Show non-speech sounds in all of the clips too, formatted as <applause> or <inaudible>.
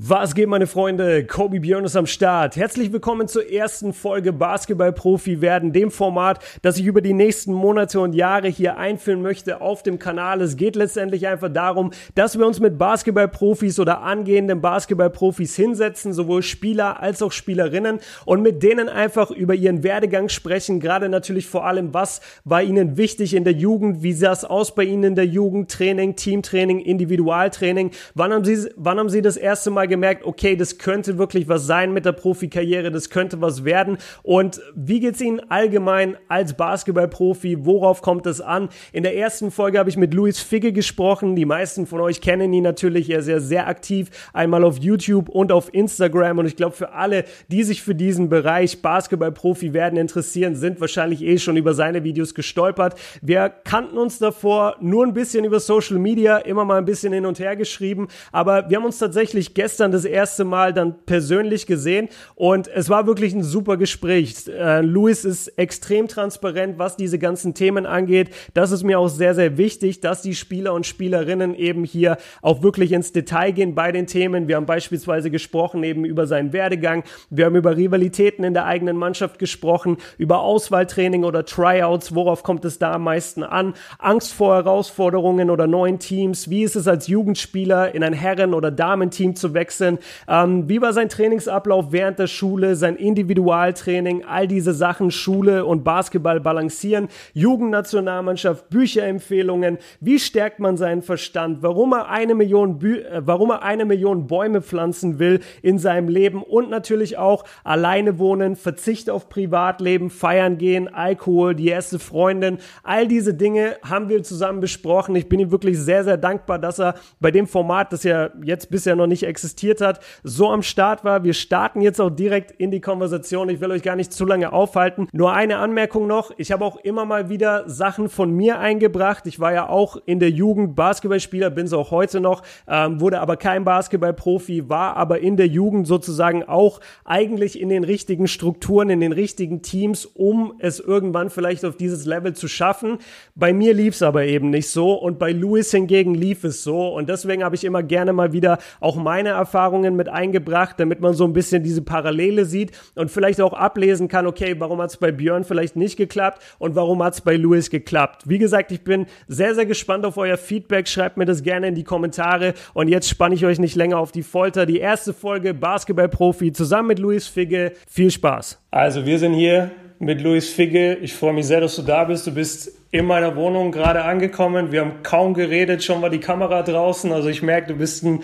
Was geht, meine Freunde? Kobe Björn ist am Start. Herzlich willkommen zur ersten Folge Basketball-Profi werden, dem Format, das ich über die nächsten Monate und Jahre hier einführen möchte auf dem Kanal. Es geht letztendlich einfach darum, dass wir uns mit Basketball-Profis oder angehenden Basketball-Profis hinsetzen, sowohl Spieler als auch Spielerinnen und mit denen einfach über ihren Werdegang sprechen. Gerade natürlich vor allem, was war ihnen wichtig in der Jugend? Wie sah es aus bei ihnen in der Jugend? Training, Teamtraining, Individualtraining? Wann haben sie, wann haben sie das erste Mal gemerkt, okay, das könnte wirklich was sein mit der Profikarriere, das könnte was werden. Und wie geht's Ihnen allgemein als Basketballprofi? Worauf kommt es an? In der ersten Folge habe ich mit Luis Figge gesprochen. Die meisten von euch kennen ihn natürlich. Er ist ja sehr aktiv, einmal auf YouTube und auf Instagram. Und ich glaube, für alle, die sich für diesen Bereich Basketballprofi werden interessieren, sind wahrscheinlich eh schon über seine Videos gestolpert. Wir kannten uns davor nur ein bisschen über Social Media, immer mal ein bisschen hin und her geschrieben. Aber wir haben uns tatsächlich gestern gestern das erste Mal dann persönlich gesehen und es war wirklich ein super Gespräch. Äh, Luis ist extrem transparent, was diese ganzen Themen angeht. Das ist mir auch sehr, sehr wichtig, dass die Spieler und Spielerinnen eben hier auch wirklich ins Detail gehen bei den Themen. Wir haben beispielsweise gesprochen eben über seinen Werdegang. Wir haben über Rivalitäten in der eigenen Mannschaft gesprochen, über Auswahltraining oder Tryouts. Worauf kommt es da am meisten an? Angst vor Herausforderungen oder neuen Teams. Wie ist es als Jugendspieler in ein Herren- oder Damenteam zu wechseln? Wechseln. Ähm, wie war sein Trainingsablauf während der Schule, sein Individualtraining, all diese Sachen, Schule und Basketball balancieren, Jugendnationalmannschaft, Bücherempfehlungen, wie stärkt man seinen Verstand, warum er eine Million, Bü äh, warum er eine Million Bäume pflanzen will in seinem Leben und natürlich auch alleine wohnen, Verzicht auf Privatleben, feiern gehen, Alkohol, die erste Freundin, all diese Dinge haben wir zusammen besprochen. Ich bin ihm wirklich sehr, sehr dankbar, dass er bei dem Format, das ja jetzt bisher noch nicht existiert, existiert hat, so am Start war. Wir starten jetzt auch direkt in die Konversation. Ich will euch gar nicht zu lange aufhalten. Nur eine Anmerkung noch. Ich habe auch immer mal wieder Sachen von mir eingebracht. Ich war ja auch in der Jugend Basketballspieler, bin es auch heute noch, ähm, wurde aber kein Basketballprofi, war aber in der Jugend sozusagen auch eigentlich in den richtigen Strukturen, in den richtigen Teams, um es irgendwann vielleicht auf dieses Level zu schaffen. Bei mir lief es aber eben nicht so und bei Louis hingegen lief es so und deswegen habe ich immer gerne mal wieder auch meine Erfahrungen mit eingebracht, damit man so ein bisschen diese Parallele sieht und vielleicht auch ablesen kann, okay, warum hat es bei Björn vielleicht nicht geklappt und warum hat es bei Louis geklappt. Wie gesagt, ich bin sehr, sehr gespannt auf euer Feedback. Schreibt mir das gerne in die Kommentare und jetzt spanne ich euch nicht länger auf die Folter. Die erste Folge Basketballprofi zusammen mit Louis Figge. Viel Spaß. Also wir sind hier mit Louis Figge. Ich freue mich sehr, dass du da bist. Du bist in meiner Wohnung gerade angekommen. Wir haben kaum geredet, schon war die Kamera draußen. Also ich merke, du bist ein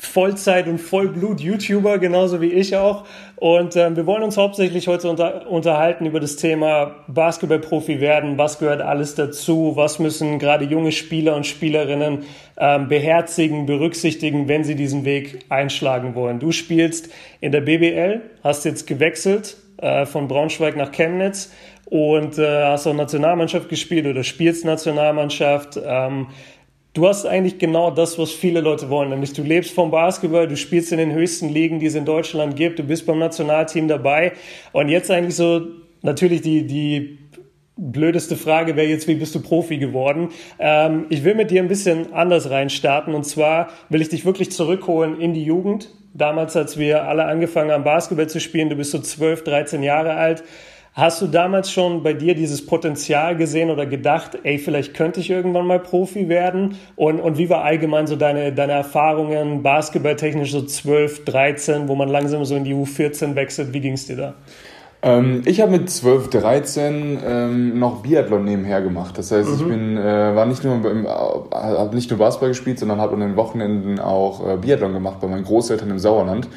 Vollzeit- und Vollblut-YouTuber, genauso wie ich auch. Und ähm, wir wollen uns hauptsächlich heute unter, unterhalten über das Thema Basketballprofi werden. Was gehört alles dazu? Was müssen gerade junge Spieler und Spielerinnen ähm, beherzigen, berücksichtigen, wenn sie diesen Weg einschlagen wollen? Du spielst in der BBL, hast jetzt gewechselt äh, von Braunschweig nach Chemnitz und äh, hast auch Nationalmannschaft gespielt oder spielst Nationalmannschaft. Ähm, Du hast eigentlich genau das, was viele Leute wollen, nämlich du lebst vom Basketball, du spielst in den höchsten Ligen, die es in Deutschland gibt, du bist beim Nationalteam dabei und jetzt eigentlich so natürlich die, die blödeste Frage wäre jetzt, wie bist du Profi geworden? Ähm, ich will mit dir ein bisschen anders reinstarten und zwar will ich dich wirklich zurückholen in die Jugend. Damals, als wir alle angefangen haben, Basketball zu spielen, du bist so 12, 13 Jahre alt. Hast du damals schon bei dir dieses Potenzial gesehen oder gedacht, ey, vielleicht könnte ich irgendwann mal Profi werden? Und, und wie war allgemein so deine, deine Erfahrungen basketballtechnisch so 12, 13, wo man langsam so in die U14 wechselt? Wie ging es dir da? Ähm, ich habe mit 12, 13 ähm, noch Biathlon nebenher gemacht. Das heißt, mhm. ich bin, äh, war nicht nur, äh, habe nicht nur Basketball gespielt, sondern habe an den Wochenenden auch äh, Biathlon gemacht bei meinen Großeltern im Sauerland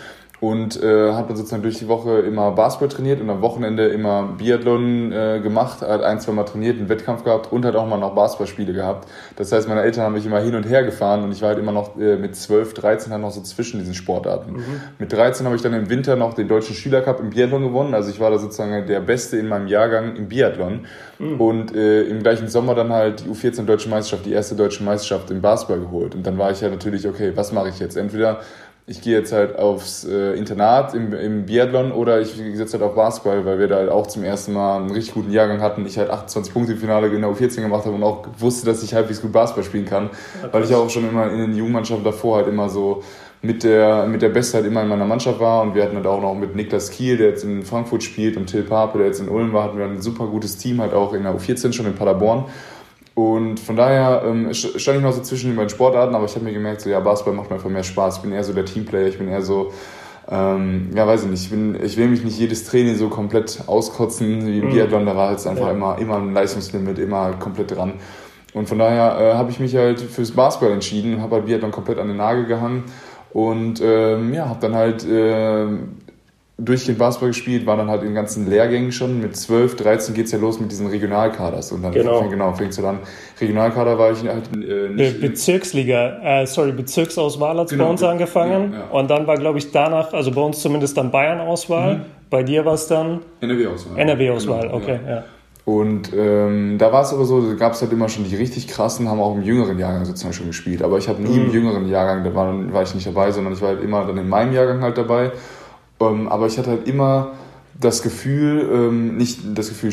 und äh, hat dann sozusagen durch die Woche immer Basketball trainiert und am Wochenende immer Biathlon äh, gemacht, hat ein, zwei Mal trainiert, einen Wettkampf gehabt und hat auch mal noch Basketballspiele gehabt. Das heißt, meine Eltern haben mich immer hin und her gefahren und ich war halt immer noch äh, mit 12, 13 halt noch so zwischen diesen Sportarten. Mhm. Mit 13 habe ich dann im Winter noch den deutschen Schülercup im Biathlon gewonnen, also ich war da sozusagen der Beste in meinem Jahrgang im Biathlon mhm. und äh, im gleichen Sommer dann halt die U14 Deutsche Meisterschaft, die erste deutsche Meisterschaft im Basketball geholt und dann war ich ja natürlich, okay, was mache ich jetzt? Entweder ich gehe jetzt halt aufs äh, Internat im, im Biathlon oder ich setze halt auf Basketball, weil wir da halt auch zum ersten Mal einen richtig guten Jahrgang hatten. Ich halt 28 Punkte im Finale in der U14 gemacht habe und auch wusste, dass ich halbwegs gut Basketball spielen kann, okay. weil ich auch schon immer in den Jugendmannschaften davor halt immer so mit der, mit der Bestheit immer in meiner Mannschaft war. Und wir hatten halt auch noch mit Niklas Kiel, der jetzt in Frankfurt spielt, und Till Pape, der jetzt in Ulm war, hatten wir ein super gutes Team, halt auch in der U14 schon in Paderborn. Und von daher ähm, stand ich noch so zwischen den beiden Sportarten, aber ich habe mir gemerkt, so ja, Basketball macht mir einfach mehr Spaß. Ich bin eher so der Teamplayer, ich bin eher so, ähm, ja, weiß ich nicht, ich, bin, ich will mich nicht jedes Training so komplett auskotzen wie mhm. Biathlon, da war halt einfach ja. immer, immer ein Leistungslimit, immer komplett dran. Und von daher äh, habe ich mich halt fürs Basketball entschieden habe halt Biathlon komplett an den Nagel gehangen und ähm, ja, habe dann halt äh, durchgehend Basketball gespielt, war dann halt in den ganzen Lehrgängen schon. Mit 12, 13 geht es ja los mit diesen Regionalkaders. Und dann genau. fängt, genau, fängst du dann. Regionalkader war ich halt äh, nicht. Be Bezirksliga, äh, sorry, Bezirksauswahl hat genau, bei uns angefangen. Ja, ja. Und dann war, glaube ich, danach, also bei uns zumindest dann Bayern-Auswahl. Mhm. Bei dir war es dann? NRW-Auswahl. NRW-Auswahl, genau, okay, ja. ja. Und ähm, da war es aber so, da gab es halt immer schon die richtig krassen, haben auch im jüngeren Jahrgang sozusagen schon gespielt. Aber ich habe nie mhm. im jüngeren Jahrgang, da war, war ich nicht dabei, sondern ich war halt immer dann in meinem Jahrgang halt dabei. Ähm, aber ich hatte halt immer das Gefühl, ähm, nicht das Gefühl,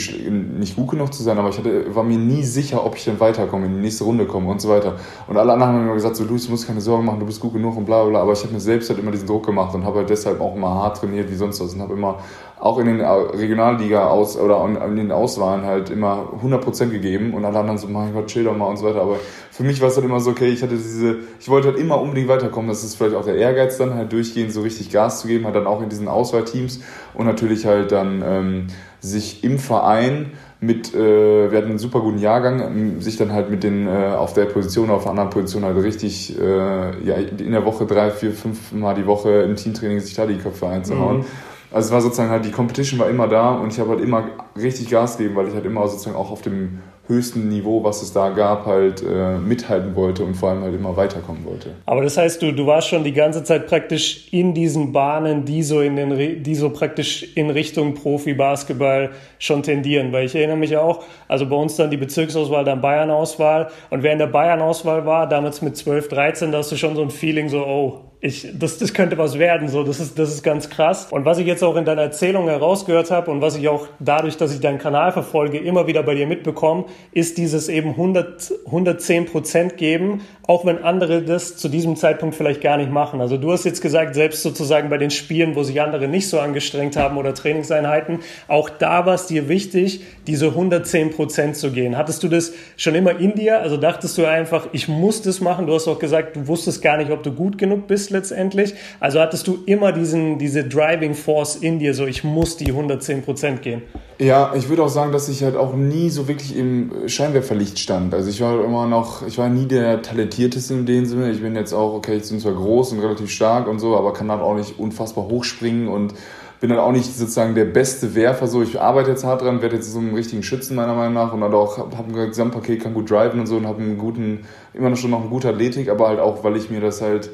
nicht gut genug zu sein, aber ich hatte, war mir nie sicher, ob ich denn weiterkomme, in die nächste Runde komme und so weiter. Und alle anderen haben immer gesagt, so du musst keine Sorgen machen, du bist gut genug und bla bla. Aber ich habe mir selbst halt immer diesen Druck gemacht und habe halt deshalb auch immer hart trainiert wie sonst was und habe immer auch in den Regionalliga aus oder in den Auswahlen halt immer 100% gegeben und alle anderen so, mein Gott, chill doch mal und so weiter. Aber für mich war es halt immer so, okay, ich hatte diese, ich wollte halt immer unbedingt weiterkommen. Das ist vielleicht auch der Ehrgeiz dann halt durchgehend so richtig Gas zu geben, halt dann auch in diesen Auswahlteams und natürlich halt dann ähm, sich im Verein mit, äh, wir hatten einen super guten Jahrgang, ähm, sich dann halt mit den äh, auf der Position, auf der anderen Position halt richtig äh, ja, in der Woche drei, vier, fünf Mal die Woche im Teamtraining sich da die Köpfe einzuhauen. Mhm. Also es war sozusagen halt, die Competition war immer da und ich habe halt immer richtig Gas gegeben, weil ich halt immer sozusagen auch auf dem höchsten Niveau, was es da gab, halt äh, mithalten wollte und vor allem halt immer weiterkommen wollte. Aber das heißt, du, du warst schon die ganze Zeit praktisch in diesen Bahnen, die so in den, die so praktisch in Richtung Profi-Basketball schon tendieren. Weil ich erinnere mich auch, also bei uns dann die Bezirksauswahl, dann Bayern-Auswahl. Und wer in der Bayern-Auswahl war, damals mit 12, 13, da hast du schon so ein Feeling so, oh, ich, das, das könnte was werden, so, das ist, das ist ganz krass. Und was ich jetzt auch in deiner Erzählung herausgehört habe und was ich auch dadurch, dass ich deinen Kanal verfolge, immer wieder bei dir mitbekomme, ist dieses eben 100, 110 Prozent geben, auch wenn andere das zu diesem Zeitpunkt vielleicht gar nicht machen. Also du hast jetzt gesagt, selbst sozusagen bei den Spielen, wo sich andere nicht so angestrengt haben oder Trainingseinheiten, auch da war es dir wichtig, diese 110 Prozent zu gehen. Hattest du das schon immer in dir? Also dachtest du einfach, ich muss das machen? Du hast auch gesagt, du wusstest gar nicht, ob du gut genug bist letztendlich. Also hattest du immer diesen, diese Driving Force in dir, so ich muss die 110 Prozent gehen. Ja, ich würde auch sagen, dass ich halt auch nie so wirklich im Scheinwerferlicht stand. Also ich war immer noch, ich war nie der talentierteste in dem Sinne. Ich bin jetzt auch, okay, ich bin zwar groß und relativ stark und so, aber kann halt auch nicht unfassbar hochspringen und bin dann auch nicht sozusagen der beste Werfer. So, ich arbeite jetzt hart dran, werde jetzt so einen richtigen Schützen meiner Meinung nach und dann auch habe ein Gesamtpaket, kann gut driven und so und habe einen guten, immer noch schon noch eine gute Athletik, aber halt auch, weil ich mir das halt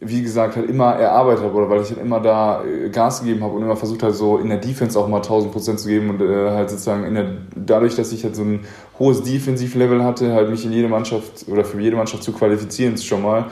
wie gesagt, halt immer erarbeitet habe oder weil ich halt immer da äh, Gas gegeben habe und immer versucht habe, so in der Defense auch mal 1000 Prozent zu geben und äh, halt sozusagen in der, dadurch, dass ich halt so ein hohes Defensivlevel hatte, halt mich in jede Mannschaft oder für jede Mannschaft zu qualifizieren schon mal,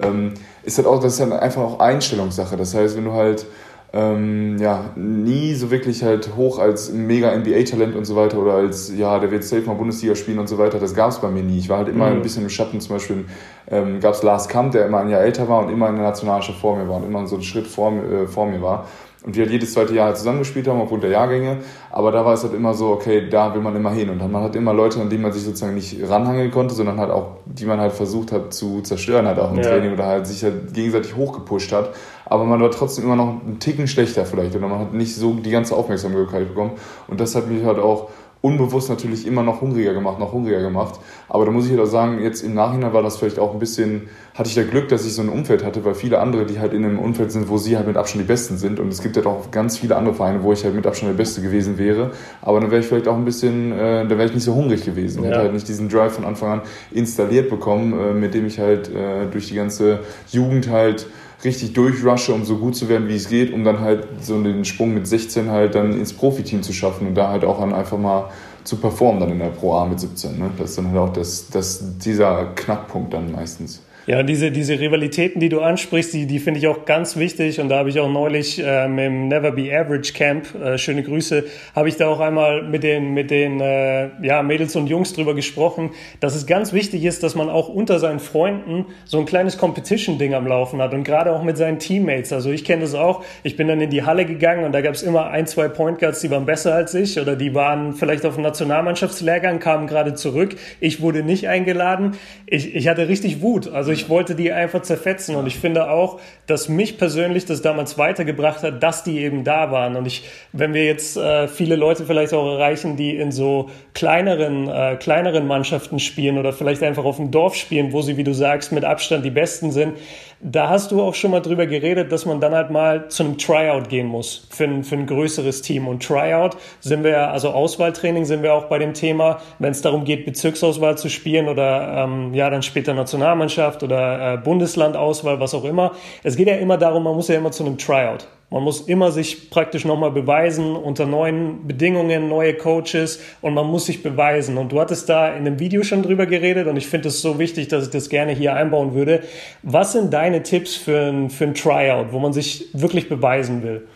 ähm, ist halt auch, das ist halt einfach auch Einstellungssache. Das heißt, wenn du halt ähm, ja, nie so wirklich halt hoch als mega NBA-Talent und so weiter oder als, ja, der wird safe mal Bundesliga spielen und so weiter. Das gab es bei mir nie. Ich war halt immer mhm. ein bisschen im Schatten. Zum Beispiel ähm, gab es Lars Kamp, der immer ein Jahr älter war und immer in der Nationalmannschaft vor mir war und immer so einen Schritt vor, äh, vor mir war und wir halt jedes zweite Jahr halt zusammengespielt haben aufgrund der Jahrgänge. Aber da war es halt immer so, okay, da will man immer hin. Und dann man hat immer Leute, an die man sich sozusagen nicht ranhangeln konnte, sondern halt auch, die man halt versucht hat zu zerstören, halt auch im ja. Training oder halt sich halt gegenseitig hochgepusht hat. Aber man war trotzdem immer noch einen Ticken schlechter vielleicht oder man hat nicht so die ganze Aufmerksamkeit bekommen. Und das hat mich halt auch unbewusst natürlich immer noch hungriger gemacht, noch hungriger gemacht. Aber da muss ich halt auch sagen, jetzt im Nachhinein war das vielleicht auch ein bisschen, hatte ich da Glück, dass ich so ein Umfeld hatte, weil viele andere, die halt in einem Umfeld sind, wo sie halt mit Abstand die Besten sind. Und es gibt ja halt auch ganz viele andere Vereine, wo ich halt mit Abstand der Beste gewesen wäre. Aber dann wäre ich vielleicht auch ein bisschen, äh, da wäre ich nicht so hungrig gewesen. Ja. Hätte halt nicht diesen Drive von Anfang an installiert bekommen, äh, mit dem ich halt äh, durch die ganze Jugend halt richtig durchrushe, um so gut zu werden, wie es geht, um dann halt so den Sprung mit 16 halt dann ins Profiteam zu schaffen und da halt auch dann einfach mal zu performen dann in der Pro A mit 17. Ne? Das ist dann halt auch das, das, dieser Knackpunkt dann meistens. Ja, diese, diese Rivalitäten, die du ansprichst, die, die finde ich auch ganz wichtig. Und da habe ich auch neulich ähm, im Never Be Average Camp, äh, schöne Grüße, habe ich da auch einmal mit den, mit den äh, ja, Mädels und Jungs drüber gesprochen, dass es ganz wichtig ist, dass man auch unter seinen Freunden so ein kleines Competition-Ding am Laufen hat und gerade auch mit seinen Teammates. Also ich kenne das auch. Ich bin dann in die Halle gegangen und da gab es immer ein, zwei Point Guards, die waren besser als ich oder die waren vielleicht auf dem Nationalmannschaftslehrgang, kamen gerade zurück. Ich wurde nicht eingeladen. Ich, ich hatte richtig Wut. Also ich wollte die einfach zerfetzen und ich finde auch, dass mich persönlich das damals weitergebracht hat, dass die eben da waren. Und ich, wenn wir jetzt äh, viele Leute vielleicht auch erreichen, die in so kleineren, äh, kleineren Mannschaften spielen oder vielleicht einfach auf dem Dorf spielen, wo sie, wie du sagst, mit Abstand die Besten sind, da hast du auch schon mal drüber geredet, dass man dann halt mal zu einem Tryout gehen muss für ein, für ein größeres Team. Und Tryout sind wir, also Auswahltraining sind wir auch bei dem Thema, wenn es darum geht, Bezirksauswahl zu spielen oder ähm, ja dann später Nationalmannschaft oder äh, Bundeslandauswahl, was auch immer. Es geht ja immer darum, man muss ja immer zu einem Tryout. Man muss immer sich praktisch nochmal beweisen unter neuen Bedingungen, neue Coaches und man muss sich beweisen. Und du hattest da in einem Video schon drüber geredet und ich finde es so wichtig, dass ich das gerne hier einbauen würde. Was sind deine Tipps für ein, für ein Tryout, wo man sich wirklich beweisen will?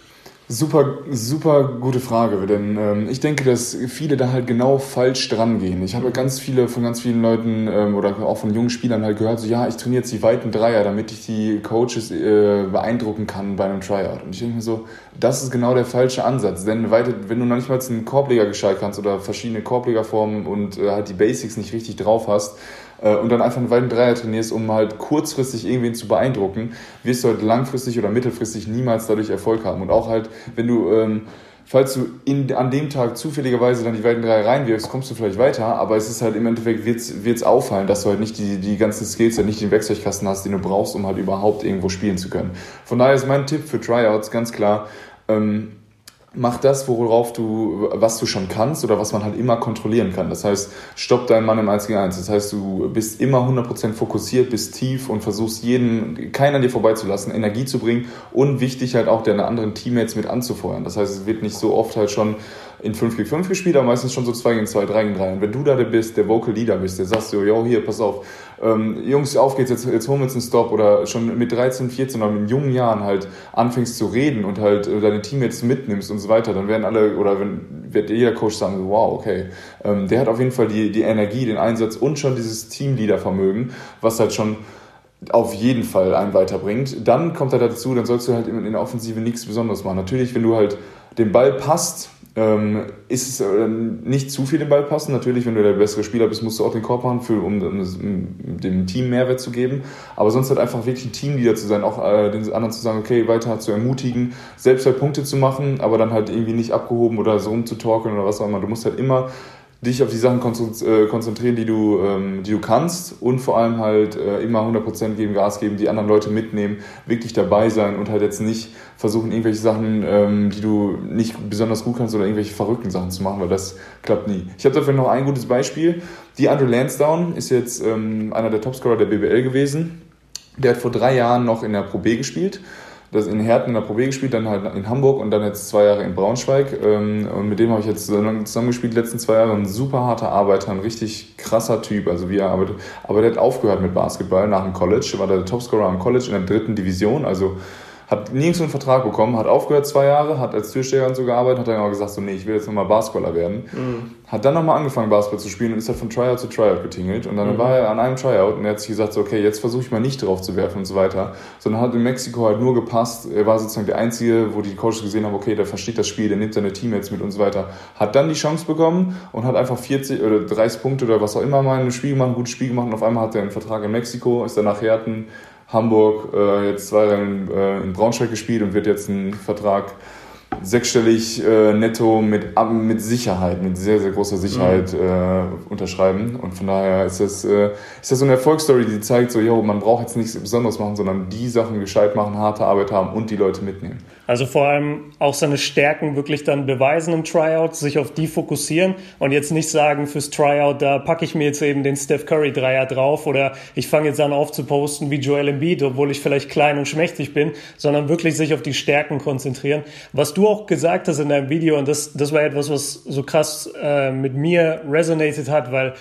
Super, super gute Frage, denn ähm, ich denke, dass viele da halt genau falsch dran gehen. Ich habe ganz viele von ganz vielen Leuten ähm, oder auch von jungen Spielern halt gehört, so ja, ich trainiere jetzt die weiten Dreier, damit ich die Coaches äh, beeindrucken kann bei einem Tryout. Und ich denke mir so, das ist genau der falsche Ansatz, denn weite, wenn du noch nicht mal einen Korbleger gescheit kannst oder verschiedene Korblegerformen und äh, halt die Basics nicht richtig drauf hast, äh, und dann einfach einen weiten Dreier trainierst, um halt kurzfristig irgendwen zu beeindrucken, wirst du halt langfristig oder mittelfristig niemals dadurch Erfolg haben. Und auch halt, wenn du, ähm, falls du in, an dem Tag zufälligerweise dann die weiten Dreier reinwirfst, kommst du vielleicht weiter, aber es ist halt im Endeffekt, wird es auffallen, dass du halt nicht die, die ganzen Skills, halt nicht den Werkzeugkasten hast, den du brauchst, um halt überhaupt irgendwo spielen zu können. Von daher ist mein Tipp für Tryouts ganz klar, ähm, mach das, worauf du, was du schon kannst oder was man halt immer kontrollieren kann. Das heißt, stopp deinen Mann im 1 gegen 1. Das heißt, du bist immer 100% fokussiert, bist tief und versuchst jeden, keinen an dir vorbeizulassen, Energie zu bringen und wichtig halt auch deine anderen Teammates mit anzufeuern. Das heißt, es wird nicht so oft halt schon in 5 gegen 5 gespielt, aber meistens schon so 2 gegen 2, 3 gegen 3. Und wenn du da der bist, der Vocal Leader bist, der sagst so, yo, hier, pass auf, ähm, Jungs, auf geht's, jetzt, jetzt holen wir uns einen Stop oder schon mit 13, 14 oder in jungen Jahren halt anfängst zu reden und halt äh, deine Teammates mitnimmst und so weiter, dann werden alle, oder wenn, wird jeder Coach sagen, wow, okay, ähm, der hat auf jeden Fall die, die Energie, den Einsatz und schon dieses Teamleader-Vermögen, was halt schon auf jeden Fall einen weiterbringt. Dann kommt er dazu, dann sollst du halt in der Offensive nichts Besonderes machen. Natürlich, wenn du halt den Ball passt, ähm, ist es äh, nicht zu viel den Ball passen. Natürlich, wenn du der bessere Spieler bist, musst du auch den Korb machen, für, um, um, dem Team Mehrwert zu geben. Aber sonst halt einfach wirklich ein Teamleader zu sein, auch äh, den anderen zu sagen, okay, weiter zu ermutigen, selbst halt Punkte zu machen, aber dann halt irgendwie nicht abgehoben oder so rumzutorkeln oder was auch immer. Du musst halt immer dich auf die Sachen äh, konzentrieren, die du, ähm, die du kannst und vor allem halt äh, immer 100% geben, Gas geben, die anderen Leute mitnehmen, wirklich dabei sein und halt jetzt nicht versuchen, irgendwelche Sachen, ähm, die du nicht besonders gut kannst oder irgendwelche verrückten Sachen zu machen, weil das klappt nie. Ich habe dafür noch ein gutes Beispiel. Die Andrew Lansdowne ist jetzt ähm, einer der Topscorer der BBL gewesen. Der hat vor drei Jahren noch in der Pro B gespielt das in Herten in der Pro B gespielt, dann halt in Hamburg und dann jetzt zwei Jahre in Braunschweig. Ähm, und mit dem habe ich jetzt zusammengespielt die letzten zwei Jahre. Ein super harter Arbeiter, ein richtig krasser Typ, also wie er arbeitet. Aber der hat aufgehört mit Basketball nach dem College, war der Topscorer am College in der dritten Division, also hat nirgends einen Vertrag bekommen, hat aufgehört zwei Jahre, hat als Türsteher und so gearbeitet, hat dann aber gesagt, so nee, ich will jetzt nochmal Basketballer werden. Mhm. Hat dann nochmal angefangen Basketball zu spielen und ist halt von Tryout zu Tryout getingelt und dann mhm. war er an einem Tryout und er hat sich gesagt, so okay, jetzt versuche ich mal nicht drauf zu werfen und so weiter, sondern hat in Mexiko halt nur gepasst, er war sozusagen der Einzige, wo die Coaches gesehen haben, okay, der versteht das Spiel, der nimmt seine Teammates mit und so weiter, hat dann die Chance bekommen und hat einfach 40 oder 30 Punkte oder was auch immer mal in einem Spiel gemacht, ein gutes Spiel gemacht und auf einmal hat er einen Vertrag in Mexiko, ist dann nach Herten Hamburg, äh, jetzt zwei Jahre in, äh, in Braunschweig gespielt und wird jetzt einen Vertrag sechsstellig äh, netto mit, mit Sicherheit, mit sehr, sehr großer Sicherheit mhm. äh, unterschreiben. Und von daher ist das, äh, ist das so eine Erfolgsstory, die zeigt, so, yo, man braucht jetzt nichts Besonderes machen, sondern die Sachen gescheit machen, harte Arbeit haben und die Leute mitnehmen. Also vor allem auch seine Stärken wirklich dann beweisen im Tryout, sich auf die fokussieren und jetzt nicht sagen fürs Tryout, da packe ich mir jetzt eben den Steph Curry Dreier drauf oder ich fange jetzt an aufzuposten wie Joel Embiid, obwohl ich vielleicht klein und schmächtig bin, sondern wirklich sich auf die Stärken konzentrieren. Was du auch gesagt hast in deinem Video und das, das war etwas, was so krass äh, mit mir resonated hat, weil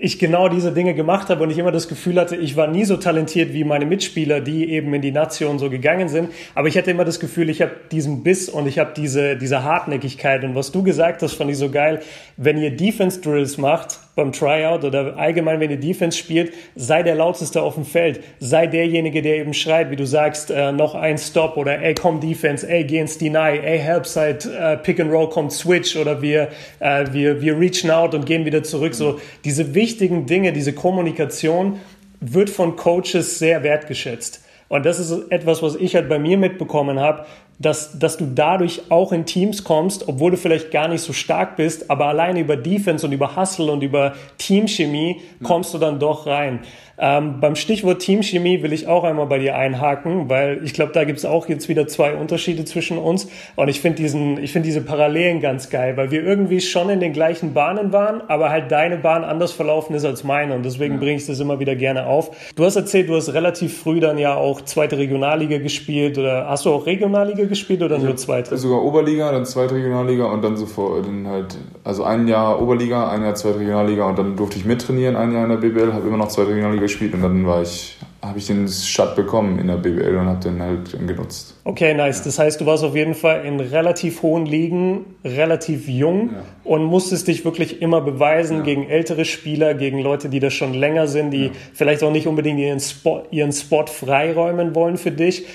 ich genau diese Dinge gemacht habe und ich immer das Gefühl hatte, ich war nie so talentiert wie meine Mitspieler, die eben in die Nation so gegangen sind. Aber ich hatte immer das Gefühl, ich habe diesen Biss und ich habe diese, diese Hartnäckigkeit. Und was du gesagt hast, fand ich so geil. Wenn ihr Defense Drills macht, beim Tryout oder allgemein, wenn ihr Defense spielt, sei der lauteste auf dem Feld, sei derjenige, der eben schreit, wie du sagst, äh, noch ein Stop oder ey, komm Defense, ey, geh ins Deny, ey, Helpside, äh, Pick and Roll kommt Switch oder wir, äh, wir, wir reachen out und gehen wieder zurück. So diese wichtigen Dinge, diese Kommunikation wird von Coaches sehr wertgeschätzt. Und das ist etwas, was ich halt bei mir mitbekommen habe, dass, dass du dadurch auch in Teams kommst, obwohl du vielleicht gar nicht so stark bist, aber alleine über Defense und über Hustle und über Teamchemie kommst du dann doch rein. Ähm, beim Stichwort Teamchemie will ich auch einmal bei dir einhaken, weil ich glaube, da gibt es auch jetzt wieder zwei Unterschiede zwischen uns. Und ich finde diesen, ich finde diese Parallelen ganz geil, weil wir irgendwie schon in den gleichen Bahnen waren, aber halt deine Bahn anders verlaufen ist als meine. Und deswegen ja. bringe ich das immer wieder gerne auf. Du hast erzählt, du hast relativ früh dann ja auch zweite Regionalliga gespielt oder hast du auch Regionalliga gespielt oder nur zweite? Sogar Oberliga, dann zweite Regionalliga und dann sofort dann halt, also ein Jahr Oberliga, ein Jahr zweite Regionalliga und dann durfte ich mittrainieren, ein Jahr in der BBL, habe immer noch zweite Regionalliga gespielt und dann war ich, habe ich den Shut bekommen in der BWL und habe den halt genutzt. Okay, nice. Das heißt, du warst auf jeden Fall in relativ hohen Ligen, relativ jung ja. und musstest dich wirklich immer beweisen ja. gegen ältere Spieler, gegen Leute, die das schon länger sind, die ja. vielleicht auch nicht unbedingt ihren Spot, ihren Spot freiräumen wollen für dich.